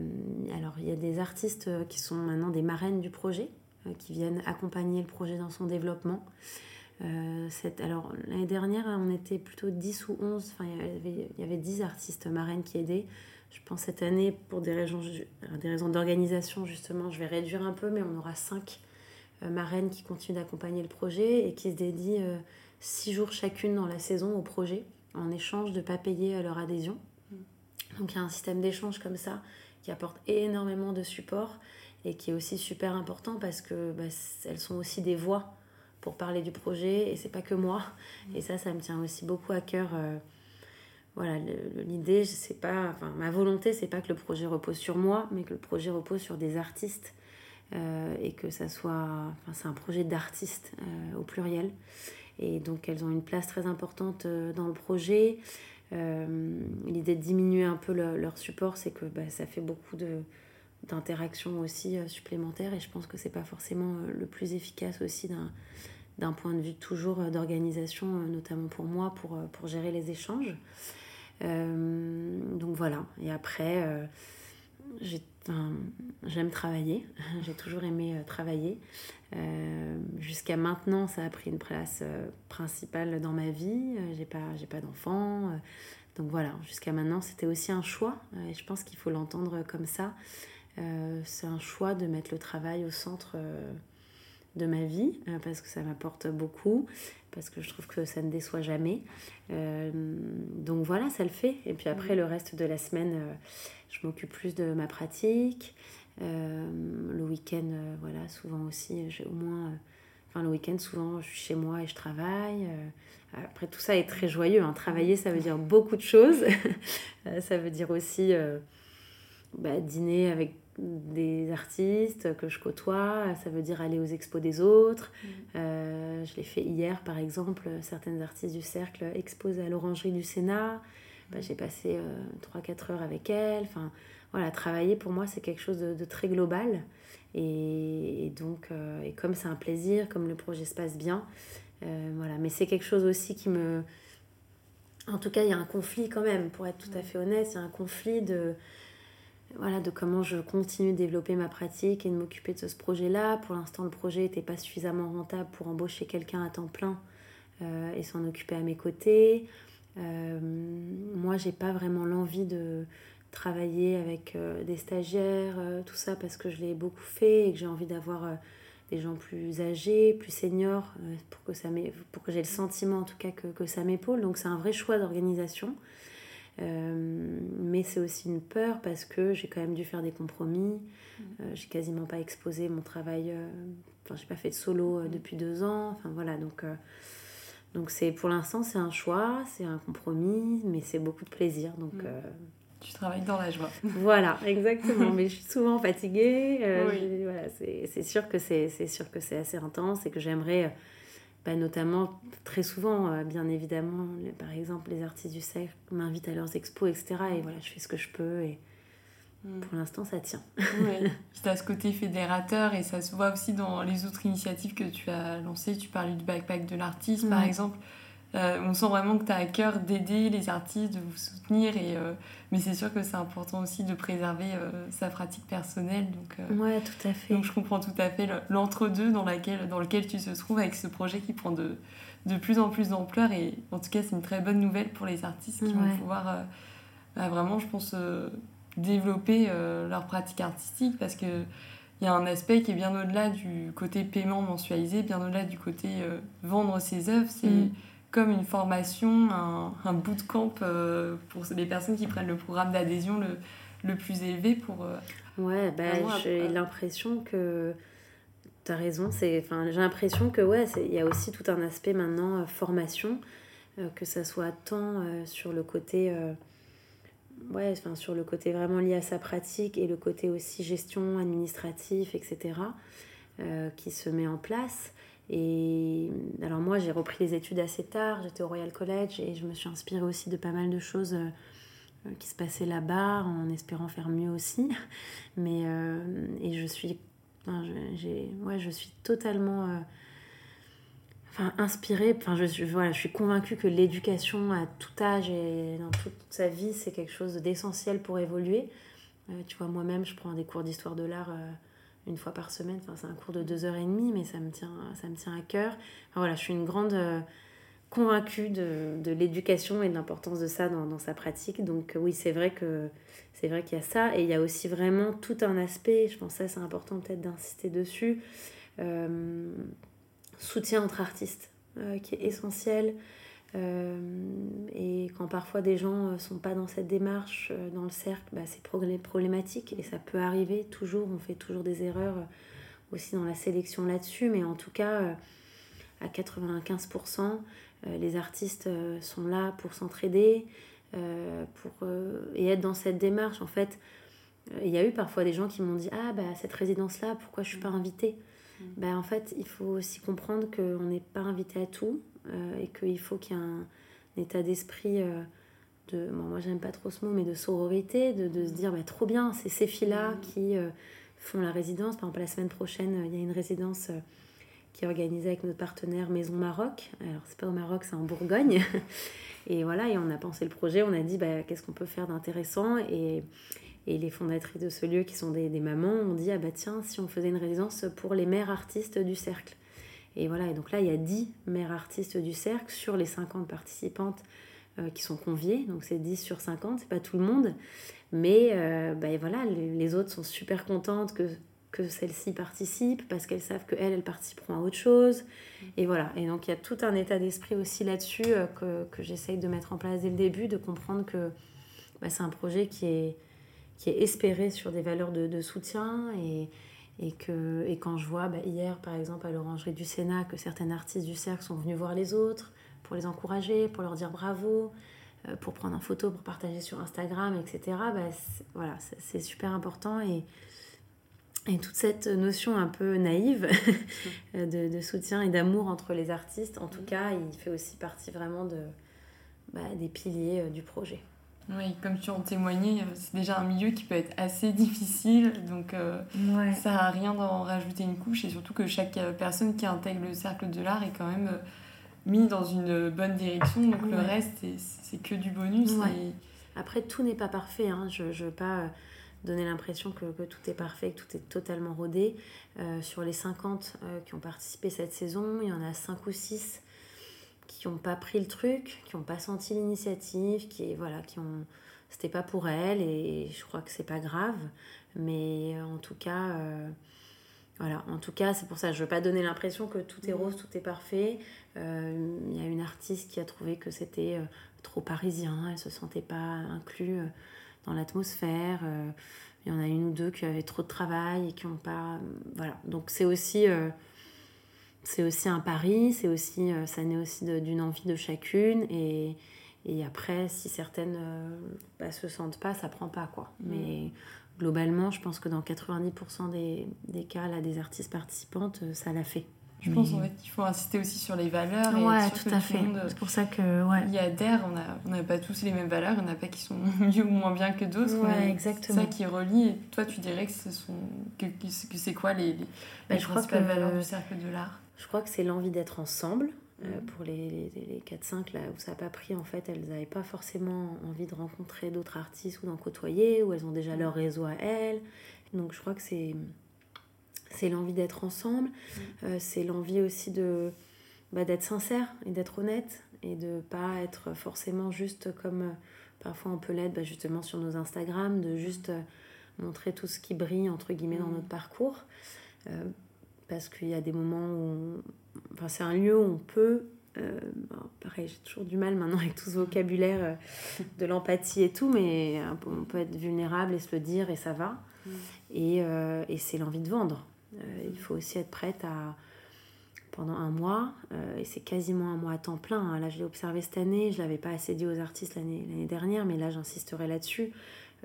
alors il y a des artistes qui sont maintenant des marraines du projet, qui viennent accompagner le projet dans son développement. Cette, alors l'année dernière, on était plutôt 10 ou 11, enfin il y avait, il y avait 10 artistes marraines qui aidaient. Je pense cette année, pour des raisons, des raisons d'organisation, justement, je vais réduire un peu, mais on aura 5 marraines qui continuent d'accompagner le projet et qui se dédient six jours chacune dans la saison au projet, en échange de ne pas payer leur adhésion. Mm. Donc il y a un système d'échange comme ça qui apporte énormément de support et qui est aussi super important parce que bah, elles sont aussi des voix pour parler du projet et c'est pas que moi. Mm. Et ça, ça me tient aussi beaucoup à cœur. Euh, voilà, l'idée, c'est pas, enfin, ma volonté, c'est pas que le projet repose sur moi, mais que le projet repose sur des artistes euh, et que ça soit, enfin, c'est un projet d'artistes euh, au pluriel. Et donc elles ont une place très importante euh, dans le projet. Euh, l'idée de diminuer un peu leur support, c'est que bah, ça fait beaucoup d'interactions aussi euh, supplémentaires et je pense que c'est pas forcément le plus efficace aussi d'un, point de vue toujours d'organisation, notamment pour moi, pour, pour gérer les échanges. donc voilà. Et après, j'aime travailler, j'ai toujours aimé euh, travailler. Euh, jusqu'à maintenant, ça a pris une place euh, principale dans ma vie. j'ai pas, pas d'enfant. donc voilà, jusqu'à maintenant, c'était aussi un choix. et je pense qu'il faut l'entendre comme ça. c'est un choix de mettre le travail au centre de ma vie parce que ça m'apporte beaucoup, parce que je trouve que ça ne déçoit jamais. donc voilà, ça le fait. Et puis après, le reste de la semaine je m'occupe plus de ma pratique. Euh, le week-end, euh, voilà, souvent aussi, j'ai au moins. Euh, enfin, le week-end, souvent, je suis chez moi et je travaille. après, tout ça est très joyeux. Hein. Travailler, ça veut dire beaucoup de choses. ça veut dire aussi bah, dîner avec des artistes que je côtoie, ça veut dire aller aux expos des autres. Mm. je l'ai fait hier, par exemple, certaines artistes du cercle exposent à l'orangerie du Sénat. Bah, j'ai passé 3-4 euh, heures avec elle. Enfin, voilà, travailler pour moi, c'est quelque chose de, très global. Et, donc, euh, et comme c'est un plaisir, comme le projet se passe bien, euh, voilà. Mais c'est quelque chose aussi qui me. En tout cas, il y a un conflit quand même, pour être tout à fait honnête, il y a un conflit de voilà, de comment je continue de développer ma pratique et de m'occuper de ce projet-là. Pour l'instant, le projet n'était pas suffisamment rentable pour embaucher quelqu'un à temps plein et s'en occuper à mes côtés. Euh, moi, j'ai pas vraiment l'envie de travailler avec euh, des stagiaires, euh, tout ça, parce que je l'ai beaucoup fait et que j'ai envie d'avoir des gens plus âgés, plus seniors, pour que, ça que j'ai le sentiment en tout cas que, que ça m'épaule. Donc c'est un vrai choix d'organisation. Mais c'est aussi une peur parce que j'ai quand même dû faire des compromis. Mmh. j'ai quasiment pas exposé mon travail. Enfin, j'ai pas fait de solo mmh. depuis deux ans. Enfin voilà, donc donc c'est pour l'instant c'est un choix, c'est un compromis, mais c'est beaucoup de plaisir. Donc mm. euh, tu travailles dans la joie. voilà, exactement. mais je suis souvent fatiguée. Euh, voilà, c'est sûr que c'est sûr que c'est assez intense et que j'aimerais, euh, bah, notamment très souvent, bien évidemment, par exemple les artistes du cercle m'invitent à leurs expos, etc. Et voilà, je fais ce que je peux et Mm. Pour l'instant, ça tient. oui, tu as ce côté fédérateur et ça se voit aussi dans les autres initiatives que tu as lancées. Tu parlais du backpack de l'artiste, par exemple. Euh, on sent vraiment que tu as à cœur d'aider les artistes, de vous soutenir. Et, euh, mais c'est sûr que c'est important aussi de préserver euh, sa pratique personnelle. Donc, ouais, tout à fait. Donc je comprends tout à fait l'entre-deux dans, dans lequel tu te trouves avec ce projet qui prend de, de plus en plus d'ampleur. Et en tout cas, c'est une très bonne nouvelle pour les artistes qui vont pouvoir bah, vraiment, je pense développer euh, leur pratique artistique parce que il y a un aspect qui est bien au-delà du côté paiement mensualisé, bien au-delà du côté euh, vendre ses œuvres. C'est mm. Comme une formation, un, un bootcamp euh, pour les personnes qui prennent le programme d'adhésion le, le, plus élevé pour. ouais, bah, j'ai l'impression que. Tu as raison, j'ai l'impression que ouais, il y a aussi tout un aspect maintenant formation, que ça soit tant sur le côté ouais, enfin, sur le côté vraiment lié à sa pratique et le côté aussi gestion administrative, etc., euh, qui se met en place. Et alors moi, j'ai repris les études assez tard, j'étais au Royal College et je me suis inspirée aussi de pas mal de choses euh, qui se passaient là-bas en espérant faire mieux aussi. Mais, euh, et je suis, j'ai, ouais, je suis totalement enfin, inspirée. Enfin, je, voilà, je suis convaincue que l'éducation à tout âge et dans toute sa vie, c'est quelque chose d'essentiel pour évoluer. Euh, tu vois, moi-même, je prends des cours d'histoire de l'art euh, une fois par semaine. Enfin, c'est un cours de deux heures et demie, mais ça me tient, ça me tient à cœur. Voilà, je suis une grande euh, convaincue de, de l'éducation et de l'importance de ça dans, sa pratique. Donc oui, c'est vrai que c'est vrai qu'il y a ça et il y a aussi vraiment tout un aspect. Je pense que ça c'est important peut-être d'insister dessus soutien entre artistes euh, qui est essentiel. Euh, et quand parfois des gens ne euh, sont pas dans cette démarche, dans le cercle, bah, c'est problématique et ça peut arriver toujours. On fait toujours des erreurs aussi dans la sélection là-dessus, mais en tout cas, à 95%, les artistes sont là pour s'entraider pour, et être dans cette démarche. En fait, il y a eu parfois des gens qui m'ont dit Ah, bah, cette résidence-là, pourquoi je ne suis pas invitée? Ben, en fait, il faut aussi comprendre qu'on n'est pas invité à tout euh, et qu'il faut qu'il y ait un, état d'esprit euh, de. Bon, moi, j'aime pas trop ce mot, mais de sororité, de, de se dire bah, trop bien, c'est ces filles-là mm. qui euh, font la résidence. Par exemple, la semaine prochaine, il y a une résidence qui est organisée avec notre partenaire Maison Maroc. Alors, c'est pas au Maroc, c'est en Bourgogne. et voilà, et on a pensé le projet, on a dit bah, qu'est-ce qu'on peut faire d'intéressant? Et, Et les fondatrices de ce lieu, qui sont des, mamans, ont dit Ah bah tiens, si on faisait une résidence pour les mères artistes du cercle. Et voilà, et donc là, il y a 10 mères artistes du cercle sur les 50 participantes euh, qui sont conviées. Donc c'est 10 sur 50, c'est pas tout le monde. Mais euh, bah, voilà, les, autres sont super contentes que, que celles-ci participent parce qu'elles savent qu'elles, elles participeront à autre chose. Et voilà, et donc il y a tout un état d'esprit aussi là-dessus euh, que, que j'essaye de mettre en place dès le début, de comprendre que bah, c'est un projet qui est qui est espéré sur des valeurs de, soutien et, et, que, et quand je vois bah, hier par exemple à l'orangerie du Sénat que certains artistes du cercle sont venus voir les autres pour les encourager, pour leur dire bravo, euh, pour prendre en photo, pour partager sur Instagram, etc. Bah, voilà, c'est super important et, et toute cette notion un peu naïve de, de, soutien et d'amour entre les artistes, en tout cas, il fait aussi partie vraiment de, bah, des piliers euh, du projet. Oui, comme tu en témoignais, euh, c'est déjà un milieu qui peut être assez difficile, donc euh, ça à rien d'en rajouter une couche, et surtout que chaque euh, personne qui intègre le cercle de l'art est quand même mis dans une bonne direction, donc le reste, c'est que du bonus. Après, tout n'est pas parfait, hein. je ne veux pas donner l'impression que, que, tout est parfait, que tout est totalement rodé. sur les 50 qui ont participé cette saison, il y en a 5 ou 6 qui n'ont pas pris le truc, qui n'ont pas senti l'initiative, qui voilà, qui ont c'était pas pour elles et je crois que c'est pas grave, mais en tout cas euh, voilà, en tout cas, c'est pour ça je veux pas donner l'impression que tout est rose, tout est parfait. Euh, il y a une artiste qui a trouvé que c'était euh, trop parisien, elle se sentait pas inclus dans l'atmosphère. Il y en a une ou deux qui avaient trop de travail et qui n'ont pas voilà. Donc c'est aussi c'est aussi un pari, c'est aussi, euh, ça naît aussi d'une envie de chacune. Et, et après, si certaines ne euh, bah, se sentent pas, ça prend pas. quoi. Mm. Mais globalement, je pense que dans 90% des, des, cas, là, des artistes participantes, euh, ça l'a fait. Je pense en fait qu'il faut insister aussi sur les valeurs. Ouais, tout à fait. C'est pour ça que. Ouais. Il y a d'air, on n'a on pas tous les mêmes valeurs, il n'y en a pas qui sont mieux ou moins bien que d'autres. Ouais, exactement. C'est ça qui relie. Et toi, tu dirais que, ce sont, que, que c'est quoi les, les, bah, je crois que, valeurs du cercle de l'art? Je crois que c'est l'envie d'être ensemble. Euh, mm. pour les, les, 4-5 là où ça n'a pas pris, en fait, elles n'avaient pas forcément envie de rencontrer d'autres artistes ou d'en côtoyer, ou elles ont déjà leur réseau à elles. Donc je crois que c'est, c'est l'envie d'être ensemble, mm. euh, c'est l'envie aussi de, bah, d'être sincère et d'être honnête, et de pas être forcément juste comme euh, parfois on peut l'être bah, justement sur nos Instagram, de juste montrer tout ce qui brille, entre guillemets, dans notre parcours parce qu'il y a des moments où. Enfin, c'est un lieu où on peut. Euh, pareil, j'ai toujours du mal maintenant avec tout ce vocabulaire euh, de l'empathie et tout, mais on peut être vulnérable et se le dire et ça va. Mm. Et, euh, et c'est l'envie de vendre. il faut aussi être prête à. Pendant un mois, et c'est quasiment un mois à temps plein. Hein. Là, je l'ai observé cette année, je ne l'avais pas assez dit aux artistes l'année dernière, mais là, j'insisterai là-dessus.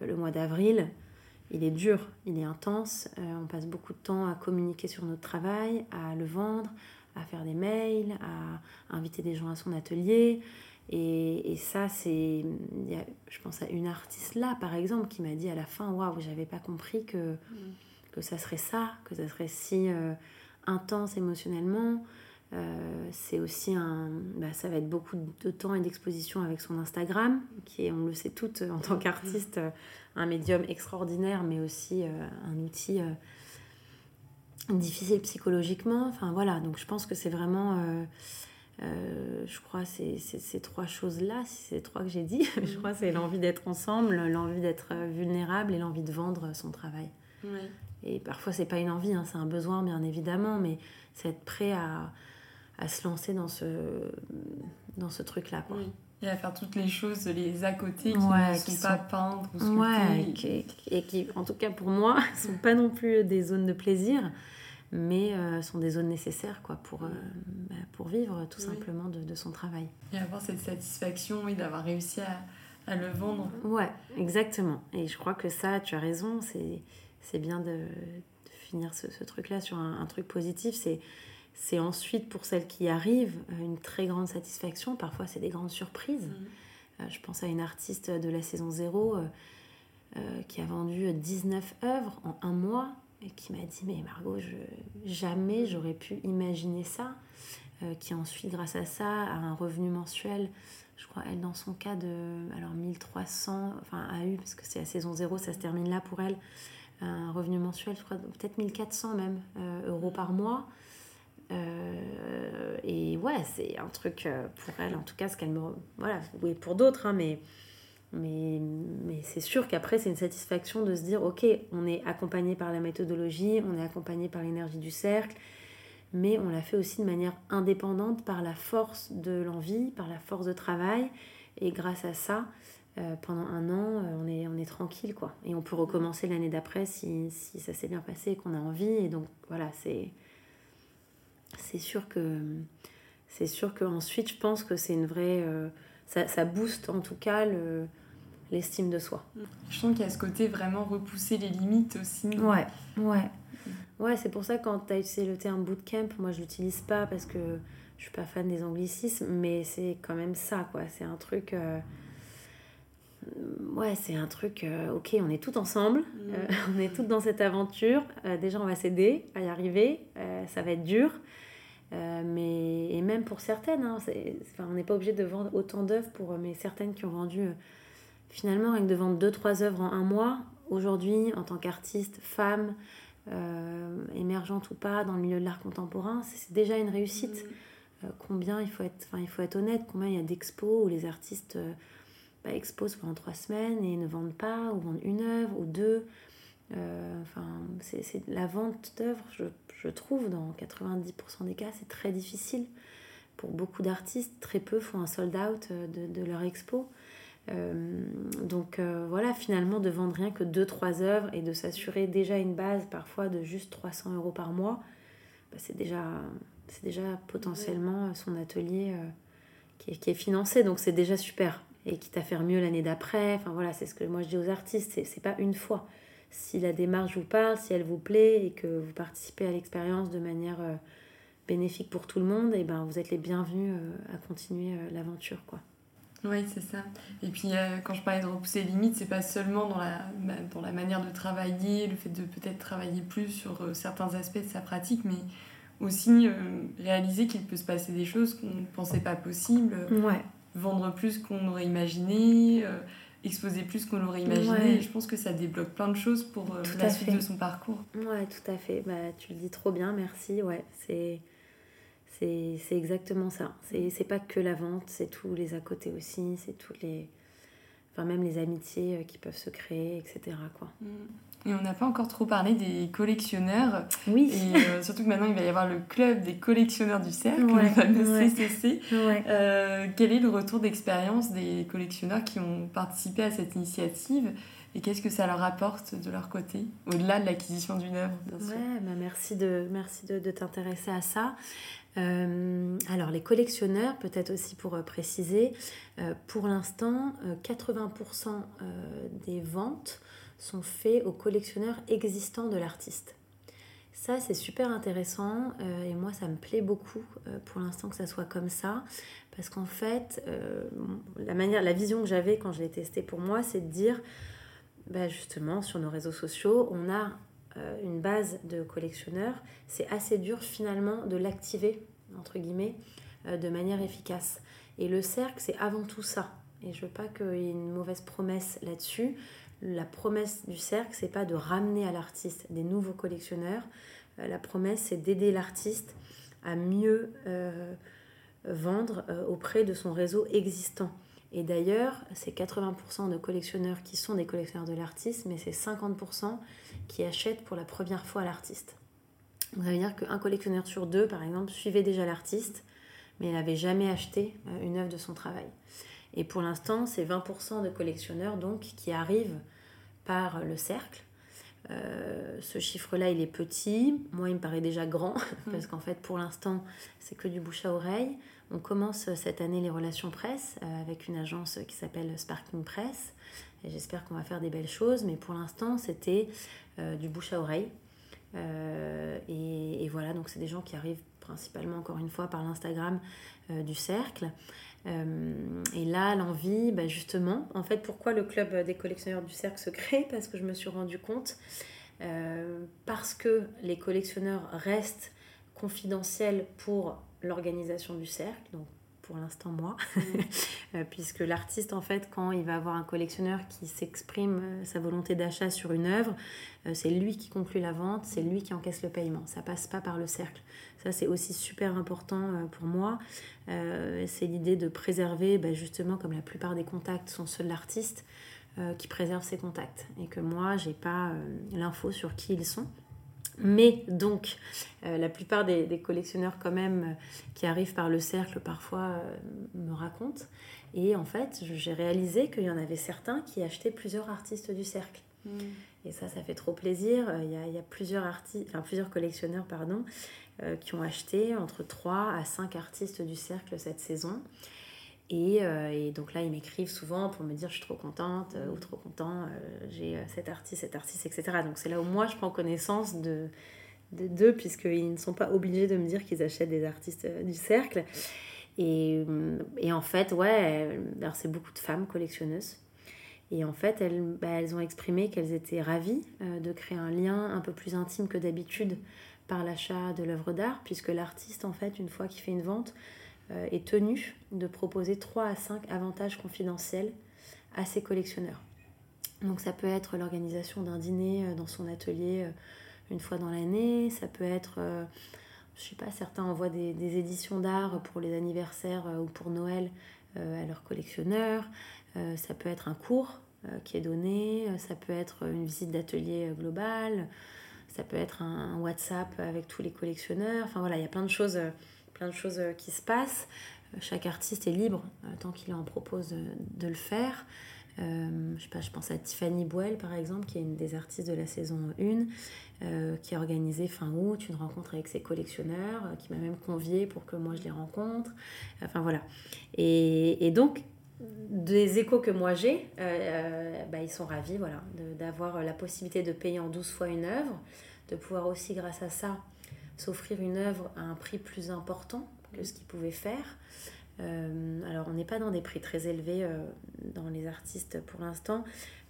le mois d'avril, il est dur, il est intense. Euh, on passe beaucoup de temps à communiquer sur notre travail, à le vendre, à faire des mails, à inviter des gens à son atelier. Et, et ça, c'est. Je pense à une artiste là, par exemple, qui m'a dit à la fin Waouh, j'avais pas compris que, mm. que ça serait ça, que ça serait si euh, intense émotionnellement. Euh, c'est aussi un. Bah, ça va être beaucoup de temps et d'exposition avec son Instagram, qui est, on le sait toutes en tant qu'artiste, un médium extraordinaire, mais aussi euh, un outil euh, difficile psychologiquement. Enfin voilà, donc je pense que c'est vraiment, euh, je crois, c'est ces trois choses-là, c'est trois que j'ai dit, je crois c'est l'envie d'être ensemble, l'envie d'être vulnérable et l'envie de vendre son travail. Et parfois c'est pas une envie, hein, c'est un besoin bien évidemment, mais c'est être prêt à, à, se lancer dans ce, dans ce truc-là. Quoi. Et à faire toutes les choses, les à côté qui ne sont, pas peindre ou sculpter. Ouais, et qui, en tout cas pour moi, ne sont pas non plus des zones de plaisir, mais euh, sont des zones nécessaires quoi, pour, euh, bah, pour vivre tout simplement de, de, son travail. Et avoir cette satisfaction et d'avoir réussi à, à, le vendre. Ouais, exactement. Et je crois que ça, tu as raison, c'est bien de, de, finir ce, ce truc-là sur un, un truc positif. C'est c'est ensuite pour celles qui arrivent euh, une très grande satisfaction. Parfois, c'est des grandes surprises. Mm. Euh, je pense à une artiste de la saison 0 euh, qui a vendu 19 œuvres en un mois et qui m'a dit Mais Margot, je, jamais j'aurais pu imaginer ça. qui ensuite, grâce à ça, a un revenu mensuel je crois, elle, dans son cas, de alors 1300, enfin, a eu, parce que c'est la saison 0, ça se termine là pour elle, un revenu mensuel, je crois, peut-être 1400 même euh, euros par mois. Euh, et ouais, c'est un truc euh, pour elle, en tout cas, ce qu'elle me. Voilà, oui, pour d'autres, hein, mais, mais, mais c'est sûr qu'après, c'est une satisfaction de se dire ok, on est accompagné par la méthodologie, on est accompagné par l'énergie du cercle, mais on l'a fait aussi de manière indépendante par la force de l'envie, par la force de travail. Et grâce à ça, euh, pendant un an, on, est, on est tranquille, quoi. Et on peut recommencer l'année d'après si, si, ça s'est bien passé et qu'on a envie. Et donc, voilà, c'est, c'est sûr que... C'est sûr qu'ensuite, je pense que c'est une vraie... Euh, ça, ça, booste en tout cas le, l'estime de soi. Je sens qu'il y a ce côté vraiment repousser les limites aussi. Ouais, ouais. Ouais, c'est pour ça que quand tu as utilisé le terme bootcamp, moi je l'utilise pas parce que je suis pas fan des anglicismes, mais c'est quand même ça, quoi. C'est un truc. Euh, ouais, c'est un truc. Euh, ok, on est tout ensemble, mm. on est toutes dans cette aventure. déjà, on va s'aider à y arriver. ça va être dur. Mais et même pour certaines, hein, enfin, on n'est pas obligé de vendre autant d'œuvres pour mais certaines qui ont vendu finalement rien que de vendre 2-3 œuvres en un mois. Aujourd'hui, en tant qu'artiste, femme, euh, émergente ou pas dans le milieu de l'art contemporain, c'est déjà une réussite. Mm. Euh, combien il faut être, enfin il faut être honnête, combien il y a d'expos où les artistes euh, bah, exposent pendant trois semaines et ne vendent pas ou vendent une œuvre ou deux. enfin, c'est la vente d'œuvres, je, je, trouve, dans 90% des cas, c'est très difficile. Pour beaucoup d'artistes, très peu font un sold out de, de leur expo. Euh, donc euh, voilà, finalement, de vendre rien que 2-3 œuvres et de s'assurer déjà une base parfois de juste 300 euros par mois, bah, c'est déjà, c'est déjà potentiellement son atelier euh, qui, est, qui, est, financé, donc c'est déjà super. Et quitte à faire mieux l'année d'après, enfin voilà, c'est ce que moi je dis aux artistes, c'est pas une fois. Si la démarche vous parle, si elle vous plaît et que vous participez à l'expérience de manière bénéfique pour tout le monde, et ben vous êtes les bienvenus à continuer l'aventure quoi. Oui, c'est ça. Et puis, euh, quand je parlais de repousser les limites, c'est pas seulement dans la, dans la manière de travailler, le fait de peut-être travailler plus sur euh, certains aspects de sa pratique, mais aussi euh, réaliser qu'il peut se passer des choses qu'on ne pensait pas possibles. Vendre plus qu'on aurait imaginé, exposer plus qu'on aurait imaginé. Et je pense que ça débloque plein de choses pour la suite de son parcours. Ouais, tout à fait. Bah, tu le dis trop bien, merci. Ouais, c'est c'est exactement ça. C'est pas que la vente, c'est tous les à côté aussi, c'est tous les. Enfin, même les amitiés euh, qui peuvent se créer, etc. Quoi. Mm. Et on n'a pas encore trop parlé des collectionneurs. Oui. Et euh, surtout que maintenant, il va y avoir le club des collectionneurs du cercle, le fameux CCC. Euh, quel est le retour d'expérience des collectionneurs qui ont participé à cette initiative et qu'est-ce que ça leur apporte de leur côté, au-delà de l'acquisition d'une œuvre, bien sûr? Ouais, bah merci de, merci de, de t'intéresser à ça. Euh, alors les collectionneurs, peut-être aussi pour préciser, pour l'instant, 80% des ventes sont faites aux collectionneurs existants de l'artiste. Ça, c'est super intéressant et moi, ça me plaît beaucoup pour l'instant que ça soit comme ça parce qu'en fait, la, manière, la vision que j'avais quand je l'ai testé pour moi, c'est de dire, bah, justement, sur nos réseaux sociaux, on a euh, une base de collectionneurs, c'est assez dur finalement de l'activer, entre guillemets, euh, de manière efficace. Et le cercle, c'est avant tout ça. Et je veux pas qu'il y ait une mauvaise promesse là-dessus. La promesse du cercle, c'est pas de ramener à l'artiste des nouveaux collectionneurs. Euh, la promesse, c'est d'aider l'artiste à mieux vendre auprès de son réseau existant. Et d'ailleurs, c'est 80% de collectionneurs qui sont des collectionneurs de l'artiste, mais c'est 50% qui achètent pour la première fois l'artiste. ça veut dire qu'un collectionneur sur deux, par exemple, suivait déjà l'artiste, mais n'avait jamais acheté euh, une œuvre de son travail. Et pour l'instant, c'est 20% de collectionneurs donc qui arrivent par le cercle. Euh, ce chiffre-là, il est petit. Moi, il me paraît déjà grand, parce qu'en fait, pour l'instant, c'est que du bouche à oreille. On commence cette année les relations presse euh, avec une agence qui s'appelle Sparking Press. Et j'espère qu'on va faire des belles choses, mais pour l'instant, c'était euh, du bouche à oreille. Et, voilà, donc c'est des gens qui arrivent principalement, encore une fois, par l'Instagram du cercle. Et là, l'envie, bah, justement, en fait, pourquoi le club des collectionneurs du cercle se crée Parce que je me suis rendu compte, parce que les collectionneurs restent confidentiels pour l'organisation du cercle, donc pour l'instant moi, mm. euh, puisque l'artiste en fait quand il va avoir un collectionneur qui s'exprime euh, sa volonté d'achat sur une œuvre, euh, c'est lui qui conclut la vente, c'est lui qui encaisse le paiement, ça passe pas par le cercle. Ça c'est aussi super important pour moi, c'est l'idée de préserver bah, justement comme la plupart des contacts sont ceux de l'artiste, qui préserve ses contacts et que moi j'ai pas l'info sur qui ils sont. Mais donc, euh, la plupart des, collectionneurs quand même euh, qui arrivent par le cercle parfois euh, me racontent. Et en fait, j'ai réalisé qu'il y en avait certains qui achetaient plusieurs artistes du cercle. Hmm. Et ça, ça fait trop plaisir. Il y a, il y a plusieurs, artistes, enfin, plusieurs collectionneurs pardon, qui ont acheté entre 3 à 5 artistes du cercle cette saison. Euh, et, donc là, ils m'écrivent souvent pour me dire je suis trop contente euh, ou trop content, euh, j'ai cet artiste, cet artiste, etc. Donc c'est là où moi je prends connaissance de d'eux, puisqu'ils ne sont pas obligés de me dire qu'ils achètent des artistes du cercle. Et, et en fait, ouais, alors c'est beaucoup de femmes collectionneuses. Et en fait, elles, bah, elles ont exprimé qu'elles étaient ravies de créer un lien un peu plus intime que d'habitude par l'achat de l'œuvre d'art, puisque l'artiste, en fait, une fois qu'il fait une vente, euh, est tenu de proposer 3 à 5 avantages confidentiels à ses collectionneurs. Donc ça peut être l'organisation d'un dîner euh, dans son atelier euh, une fois dans l'année, ça peut être, je sais pas, certains envoient des, des éditions d'art pour les anniversaires ou pour Noël à leurs collectionneurs, ça peut être un cours qui est donné, ça peut être une visite d'atelier global, ça peut être un, WhatsApp avec tous les collectionneurs, enfin voilà, il y a plein de choses plein de choses euh, qui se passent. Euh, chaque artiste est libre euh, tant qu'il en propose de, le faire. je sais pas, je pense à Tiffany Boel par exemple, qui est une des artistes de la saison 1, qui a organisé fin août une rencontre avec ses collectionneurs, qui m'a même convié pour que moi je les rencontre. Enfin voilà. Et donc, des échos que moi j'ai, bah, ils sont ravis voilà, d'avoir la possibilité de payer en 12 fois une œuvre, de pouvoir aussi grâce à ça s'offrir une œuvre à un prix plus important que ce qu'ils pouvaient faire. Euh, alors, on n'est pas dans des prix très élevés euh, dans les artistes pour l'instant.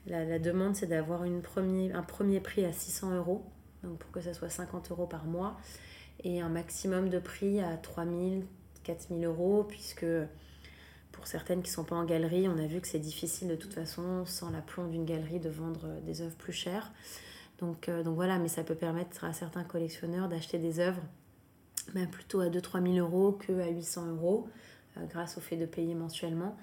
La, demande, c'est d'avoir un premier prix à 600 euros, donc pour que ça soit 50 euros par mois, et un maximum de prix à 3000, 4000 euros, puisque pour certaines qui ne sont pas en galerie, on a vu que c'est difficile de toute façon, sans l'aplomb d'une galerie, de vendre des œuvres plus chères. Donc, euh, donc voilà, mais ça peut permettre à certains collectionneurs d'acheter des œuvres ben, plutôt à 2-3 000 euros que à 800 euros euh, grâce au fait de payer mensuellement.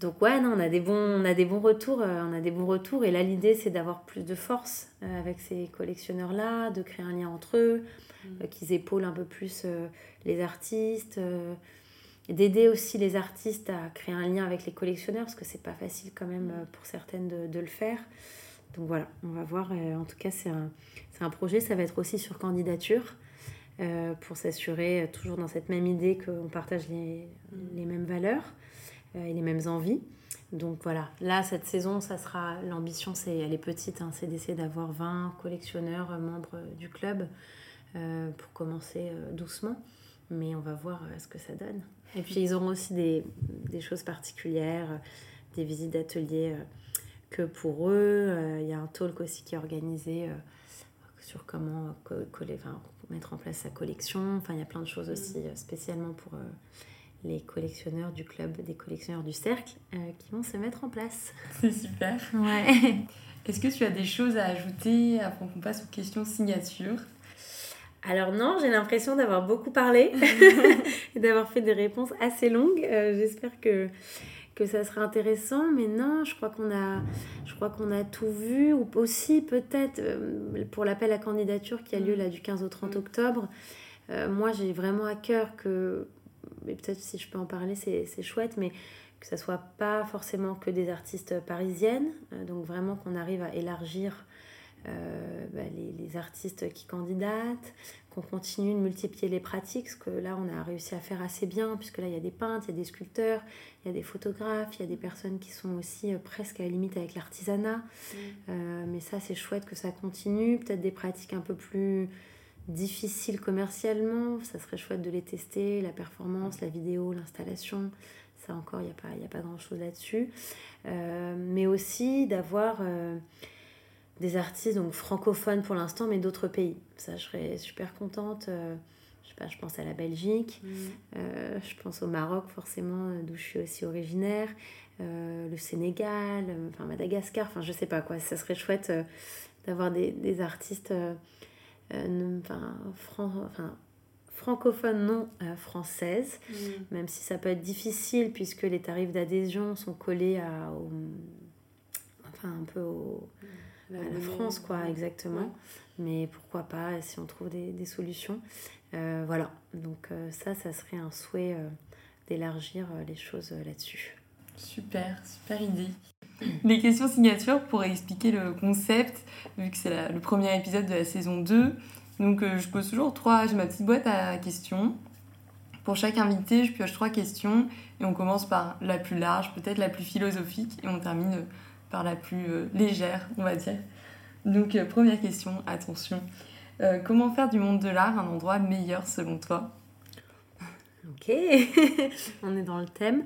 Donc ouais, non, on a des bons, on a des bons retours, euh, on a des bons retours. Et là, l'idée, c'est d'avoir plus de force avec ces collectionneurs-là, de créer un lien entre eux, mmh. qu'ils épaulent un peu plus les artistes, d'aider aussi les artistes à créer un lien avec les collectionneurs, parce que c'est pas facile quand même mmh. pour certaines de, le faire. Donc voilà, on va voir. Euh, en tout cas, c'est un, un, projet. Ça va être aussi sur candidature euh, pour s'assurer, euh, toujours dans cette même idée, qu'on partage les, les, mêmes valeurs et les mêmes envies. Donc voilà, là, cette saison, ça sera l'ambition, c'est, elle est petite, hein, c'est d'essayer d'avoir 20 collectionneurs, membres du club pour commencer doucement. Mais on va voir ce que ça donne. Et puis, ils auront aussi des, des choses particulières, des visites d'ateliers que pour eux. Euh, il y a un talk aussi qui est organisé euh, sur comment coller, enfin, mettre en place sa collection. Enfin, il y a plein de choses aussi euh, spécialement pour les collectionneurs du club des collectionneurs du cercle qui vont se mettre en place. C'est super. Ouais. Est-ce que tu as des choses à ajouter avant qu'on passe aux questions signature alors non, j'ai l'impression d'avoir beaucoup parlé et d'avoir fait des réponses assez longues. J'espère que que ça serait intéressant, mais non, je crois qu'on a, je crois qu'on a tout vu, ou aussi peut-être euh, pour l'appel à candidature qui a lieu là du 15 au 30 mm. octobre. Euh, moi, j'ai vraiment à cœur que, mais peut-être si je peux en parler, c'est chouette, mais que ça soit pas forcément que des artistes parisiennes, euh, donc vraiment qu'on arrive à élargir bah, les, les, artistes qui candidatent, qu'on continue de multiplier les pratiques, ce que là on a réussi à faire assez bien, puisque là il y a des peintres, il y a des sculpteurs, il y a des photographes, il y a des personnes qui sont aussi euh, presque à la limite avec l'artisanat. Mm. Euh, mais ça c'est chouette que ça continue, peut-être des pratiques un peu plus difficiles commercialement, ça serait chouette de les tester, la performance, la vidéo, l'installation, ça encore il n'y a, pas, a pas grand-chose là-dessus. Euh, mais aussi d'avoir des artistes donc francophones pour l'instant, mais d'autres pays. Ça, je serais super contente. Euh, sais pas, je pense à la Belgique, mm. je pense au Maroc forcément, d'où je suis aussi originaire, le Sénégal, enfin Madagascar, enfin je sais pas quoi, ça serait chouette d'avoir des, des, artistes enfin, non françaises, mm. même si ça peut être difficile puisque les tarifs d'adhésion sont collés à, enfin un peu au, la France, quoi, exactement. Mais pourquoi pas si on trouve des, des solutions. Euh, voilà, donc euh, ça, ça serait un souhait euh, d'élargir les choses là-dessus. Super, super idée. Les questions signatures pour expliquer le concept, vu que c'est le premier épisode de la saison 2. Donc je pose toujours trois, j'ai ma petite boîte à questions. Pour chaque invité, je pioche trois questions et on commence par la plus large, peut-être la plus philosophique, et on termine par la plus légère, on va dire. Donc, euh, première question, attention. Euh, comment faire du monde de l'art un endroit meilleur selon toi? Ok, on est dans le thème.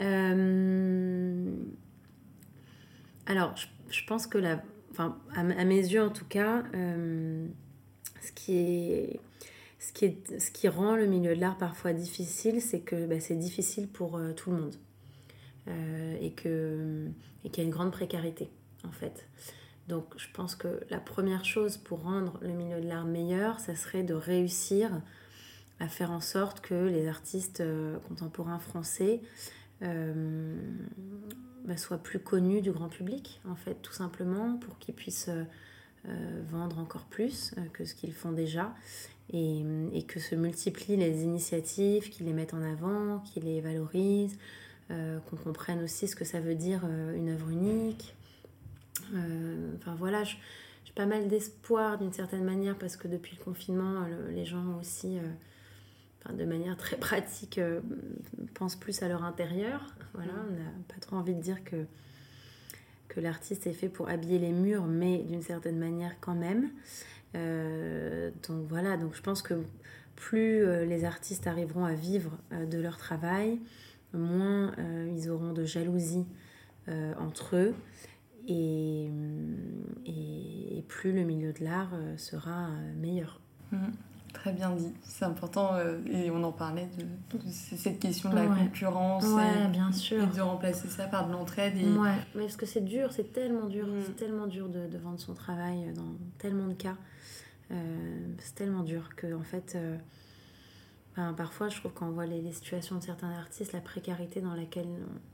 Euh, alors, je, pense que la, enfin, à, mes yeux en tout cas, ce qui ce qui, ce qui rend le milieu de l'art parfois difficile, c'est que bah, c'est difficile pour tout le monde et qu'il et y a une grande précarité en fait. Donc je pense que la première chose pour rendre le milieu de l'art meilleur, ça serait de réussir à faire en sorte que les artistes euh, contemporains français euh, bah, soient plus connus du grand public, en fait, tout simplement, pour qu'ils puissent euh, vendre encore plus que ce qu'ils font déjà, et, que se multiplient les initiatives, qui les mettent en avant, qui les valorisent, qu'on comprenne aussi ce que ça veut dire une œuvre unique. Euh, enfin voilà, j'ai pas mal d'espoir d'une certaine manière parce que depuis le confinement, les gens aussi, euh, de manière très pratique, euh, pensent plus à leur intérieur. Voilà, mm. on n'a pas trop envie de dire que, que l'artiste est fait pour habiller les murs, mais d'une certaine manière quand même. donc voilà, donc je pense que plus les artistes arriveront à vivre de leur travail, moins ils auront de jalousie entre eux et, et, plus le milieu de l'art euh, sera euh, meilleur. Mhm. Très bien dit, c'est important euh, et on en parlait de, cette question de la concurrence et, bien sûr. et de remplacer ça par de l'entraide. Ouais, mais parce que c'est dur, c'est tellement dur, mhm. c'est tellement dur de, de, vendre son travail dans tellement de cas. c'est tellement dur que en fait parfois, je trouve qu'on voit les, situations de certains artistes, la précarité dans laquelle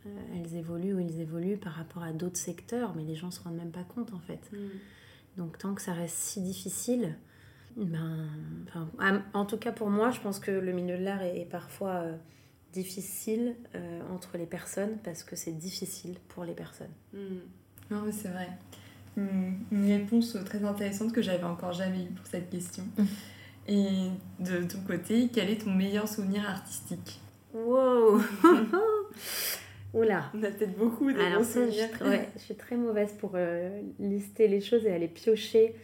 euh, elles évoluent ou ils évoluent par rapport à d'autres secteurs, mais les gens ne se rendent même pas compte en fait. Mm. Donc tant que ça reste si difficile, ben, en tout cas pour moi, je pense que le milieu de l'art est, parfois euh, difficile euh, entre les personnes parce que c'est difficile pour les personnes. Mm. Non, mais c'est vrai. Une réponse très intéressante que j'avais encore jamais eue pour cette question. Et de ton côté, quel est ton meilleur souvenir artistique Wow Oula On a peut-être beaucoup de Alors, souvenirs. Je, ouais, je suis très mauvaise pour euh, lister les choses et aller piocher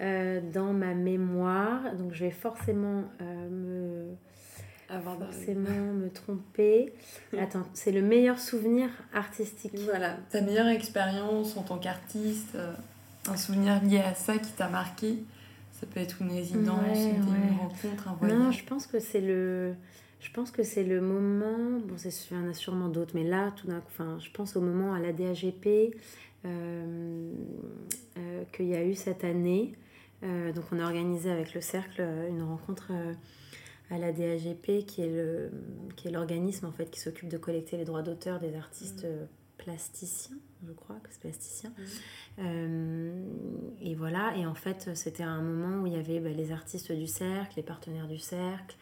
euh, dans ma mémoire. Donc je vais forcément euh, me... Avoir forcément me tromper. Attends, c'est le meilleur souvenir artistique. Voilà, ta meilleure expérience en tant qu'artiste, un souvenir lié à ça qui t'a marqué? Ça peut être une résidence, une rencontre, un voyage. Non, je pense que c'est le. Je pense que c'est le moment, bon, il y en a sûrement d'autres, mais là, tout d'un coup, enfin, je pense au moment à la DAGP euh, euh, qu'il y a eu cette année. Euh, donc, on a organisé avec le Cercle une rencontre à la DAGP, qui est, le, qui est l'organisme en fait, qui s'occupe de collecter les droits d'auteur des artistes mmh. plasticiens, je crois que c'est plasticien. Mmh. Euh, et voilà, et en fait, c'était un moment où il y avait bah, les artistes du cercle, les partenaires du cercle,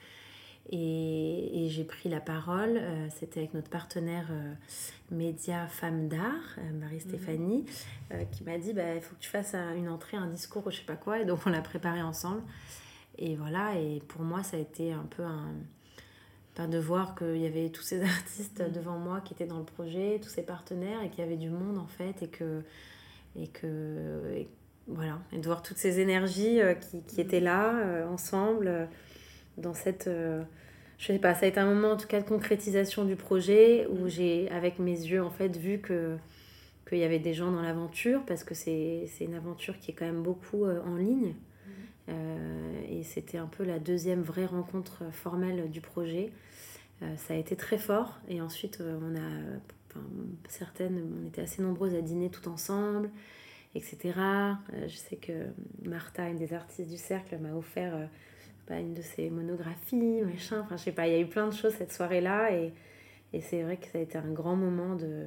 et, et j'ai pris la parole. Euh, c'était avec notre partenaire euh, Média Femmes d'Art, Marie-Stéphanie, mhm. qui m'a dit bah, il faut que tu fasses une entrée, un discours, je sais pas quoi, et donc on l'a préparé ensemble. Et voilà, et pour moi, ça a été un peu un de voir qu'il y avait tous ces artistes mhm. devant moi qui étaient dans le projet, tous ces partenaires et qu'il y avait du monde en fait et que et que voilà et de voir toutes ces énergies euh, qui, qui étaient là euh, ensemble euh, dans cette je sais pas ça a été un moment en tout cas de concrétisation du projet où mm. j'ai avec mes yeux en fait vu que qu'il y avait des gens dans l'aventure parce que c'est une aventure qui est quand même beaucoup en ligne et c'était un peu la deuxième vraie rencontre formelle du projet. ça a été très fort. Et ensuite, on a, certaines, on était assez nombreuses à dîner tout ensemble etc. Euh, je sais que Martha, une des artistes du cercle, m'a offert euh, bah, une de ses monographies, machin. Enfin, je sais pas, il y a eu plein de choses cette soirée-là et, c'est vrai que ça a été un grand moment de,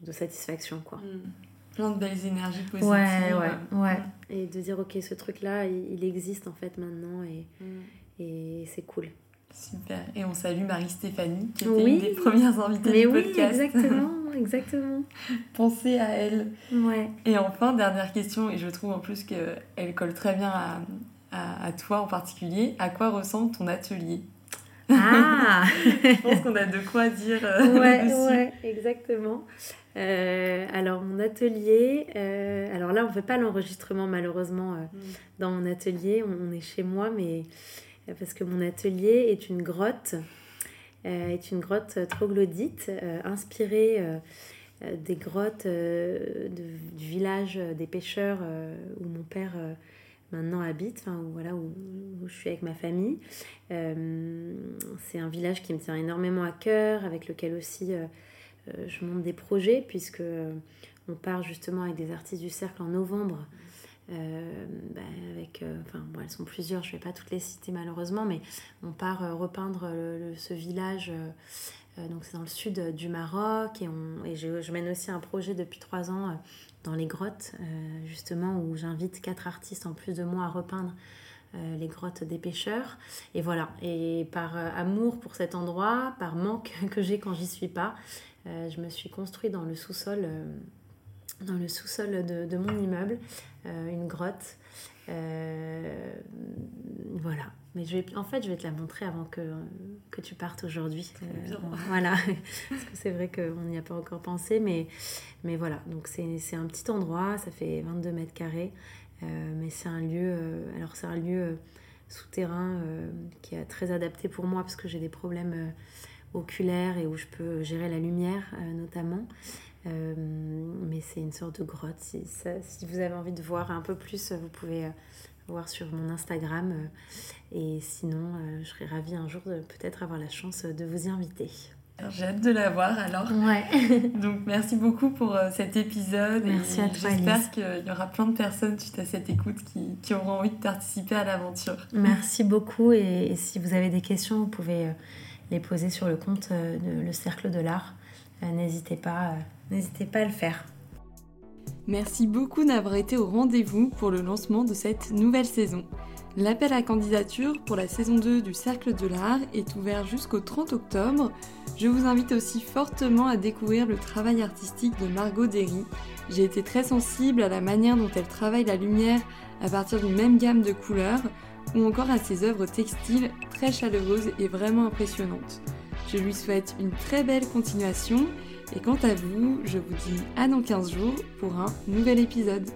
de satisfaction, quoi. Mm. Plein de belles énergies positives. Ouais, ouais, ouais. Et de dire, ok, ce truc-là, il, existe en fait maintenant et, mm. et c'est cool. Super. Et on salue Marie-Stéphanie, qui était une des premières invitées du podcast. Oui, exactement, exactement. Pensez à elle. Ouais. Et enfin, dernière question, et je trouve en plus qu'elle colle très bien à, à, à, toi en particulier. À quoi ressemble ton atelier? Ah Je pense qu'on a de quoi dire euh, ouais, Ouais, exactement. Euh, alors mon atelier, euh, alors là on ne fait pas l'enregistrement malheureusement mm. dans mon atelier, on, est chez moi mais parce que mon atelier est une grotte, est une grotte troglodyte inspirée des grottes du village des pêcheurs où mon père maintenant habite, enfin, voilà, où, je suis avec ma famille. c'est un village qui me tient énormément à cœur, avec lequel aussi je monte des projets, puisque on part justement avec des artistes du cercle en novembre euh, bah, avec, euh, enfin, bon, elles sont plusieurs, je ne vais pas toutes les citer malheureusement, mais on part euh, repeindre ce village. donc c'est dans le sud du Maroc et, on, et je, mène aussi un projet depuis trois ans dans les grottes, justement, où j'invite quatre artistes en plus de moi à repeindre les grottes des pêcheurs. Et voilà, et par amour pour cet endroit, par manque que j'ai quand j'y suis pas, je me suis construit dans le sous-sol dans le sous-sol de, mon immeuble, euh, une grotte. Euh, voilà. Mais je vais, en fait, je vais te la montrer avant que, que tu partes aujourd'hui. Euh, voilà. Parce que c'est vrai qu'on n'y a pas encore pensé. Mais, mais voilà. Donc, c'est un petit endroit. Ça fait 22 mètres carrés. mais c'est un lieu. alors, c'est un lieu souterrain qui est très adapté pour moi parce que j'ai des problèmes oculaires et où je peux gérer la lumière notamment. Euh, mais c'est une sorte de grotte. Si, si, vous avez envie de voir un peu plus, vous pouvez euh, voir sur mon Instagram. Euh, et sinon, je serais ravie un jour de peut-être avoir la chance de vous y inviter. J'ai hâte de la voir alors. Ouais. Donc merci beaucoup pour cet épisode. Merci à toi. J'espère qu'il y aura plein de personnes suite à cette écoute qui, qui auront envie de participer à l'aventure. Merci beaucoup. Et, et, si vous avez des questions, vous pouvez les poser sur le compte de Le Cercle de l'Art. N'hésitez pas n'hésitez pas à le faire. Merci beaucoup d'avoir été au rendez-vous pour le lancement de cette nouvelle saison. L'appel à candidature pour la saison 2 du Cercle de l'Art est ouvert jusqu'au 30 octobre. Je vous invite aussi fortement à découvrir le travail artistique de Margot Derry. J'ai été très sensible à la manière dont elle travaille la lumière à partir d'une même gamme de couleurs ou encore à ses œuvres textiles très chaleureuses et vraiment impressionnantes. Je lui souhaite une très belle continuation et quant à vous, je vous dis à dans 15 jours pour un nouvel épisode.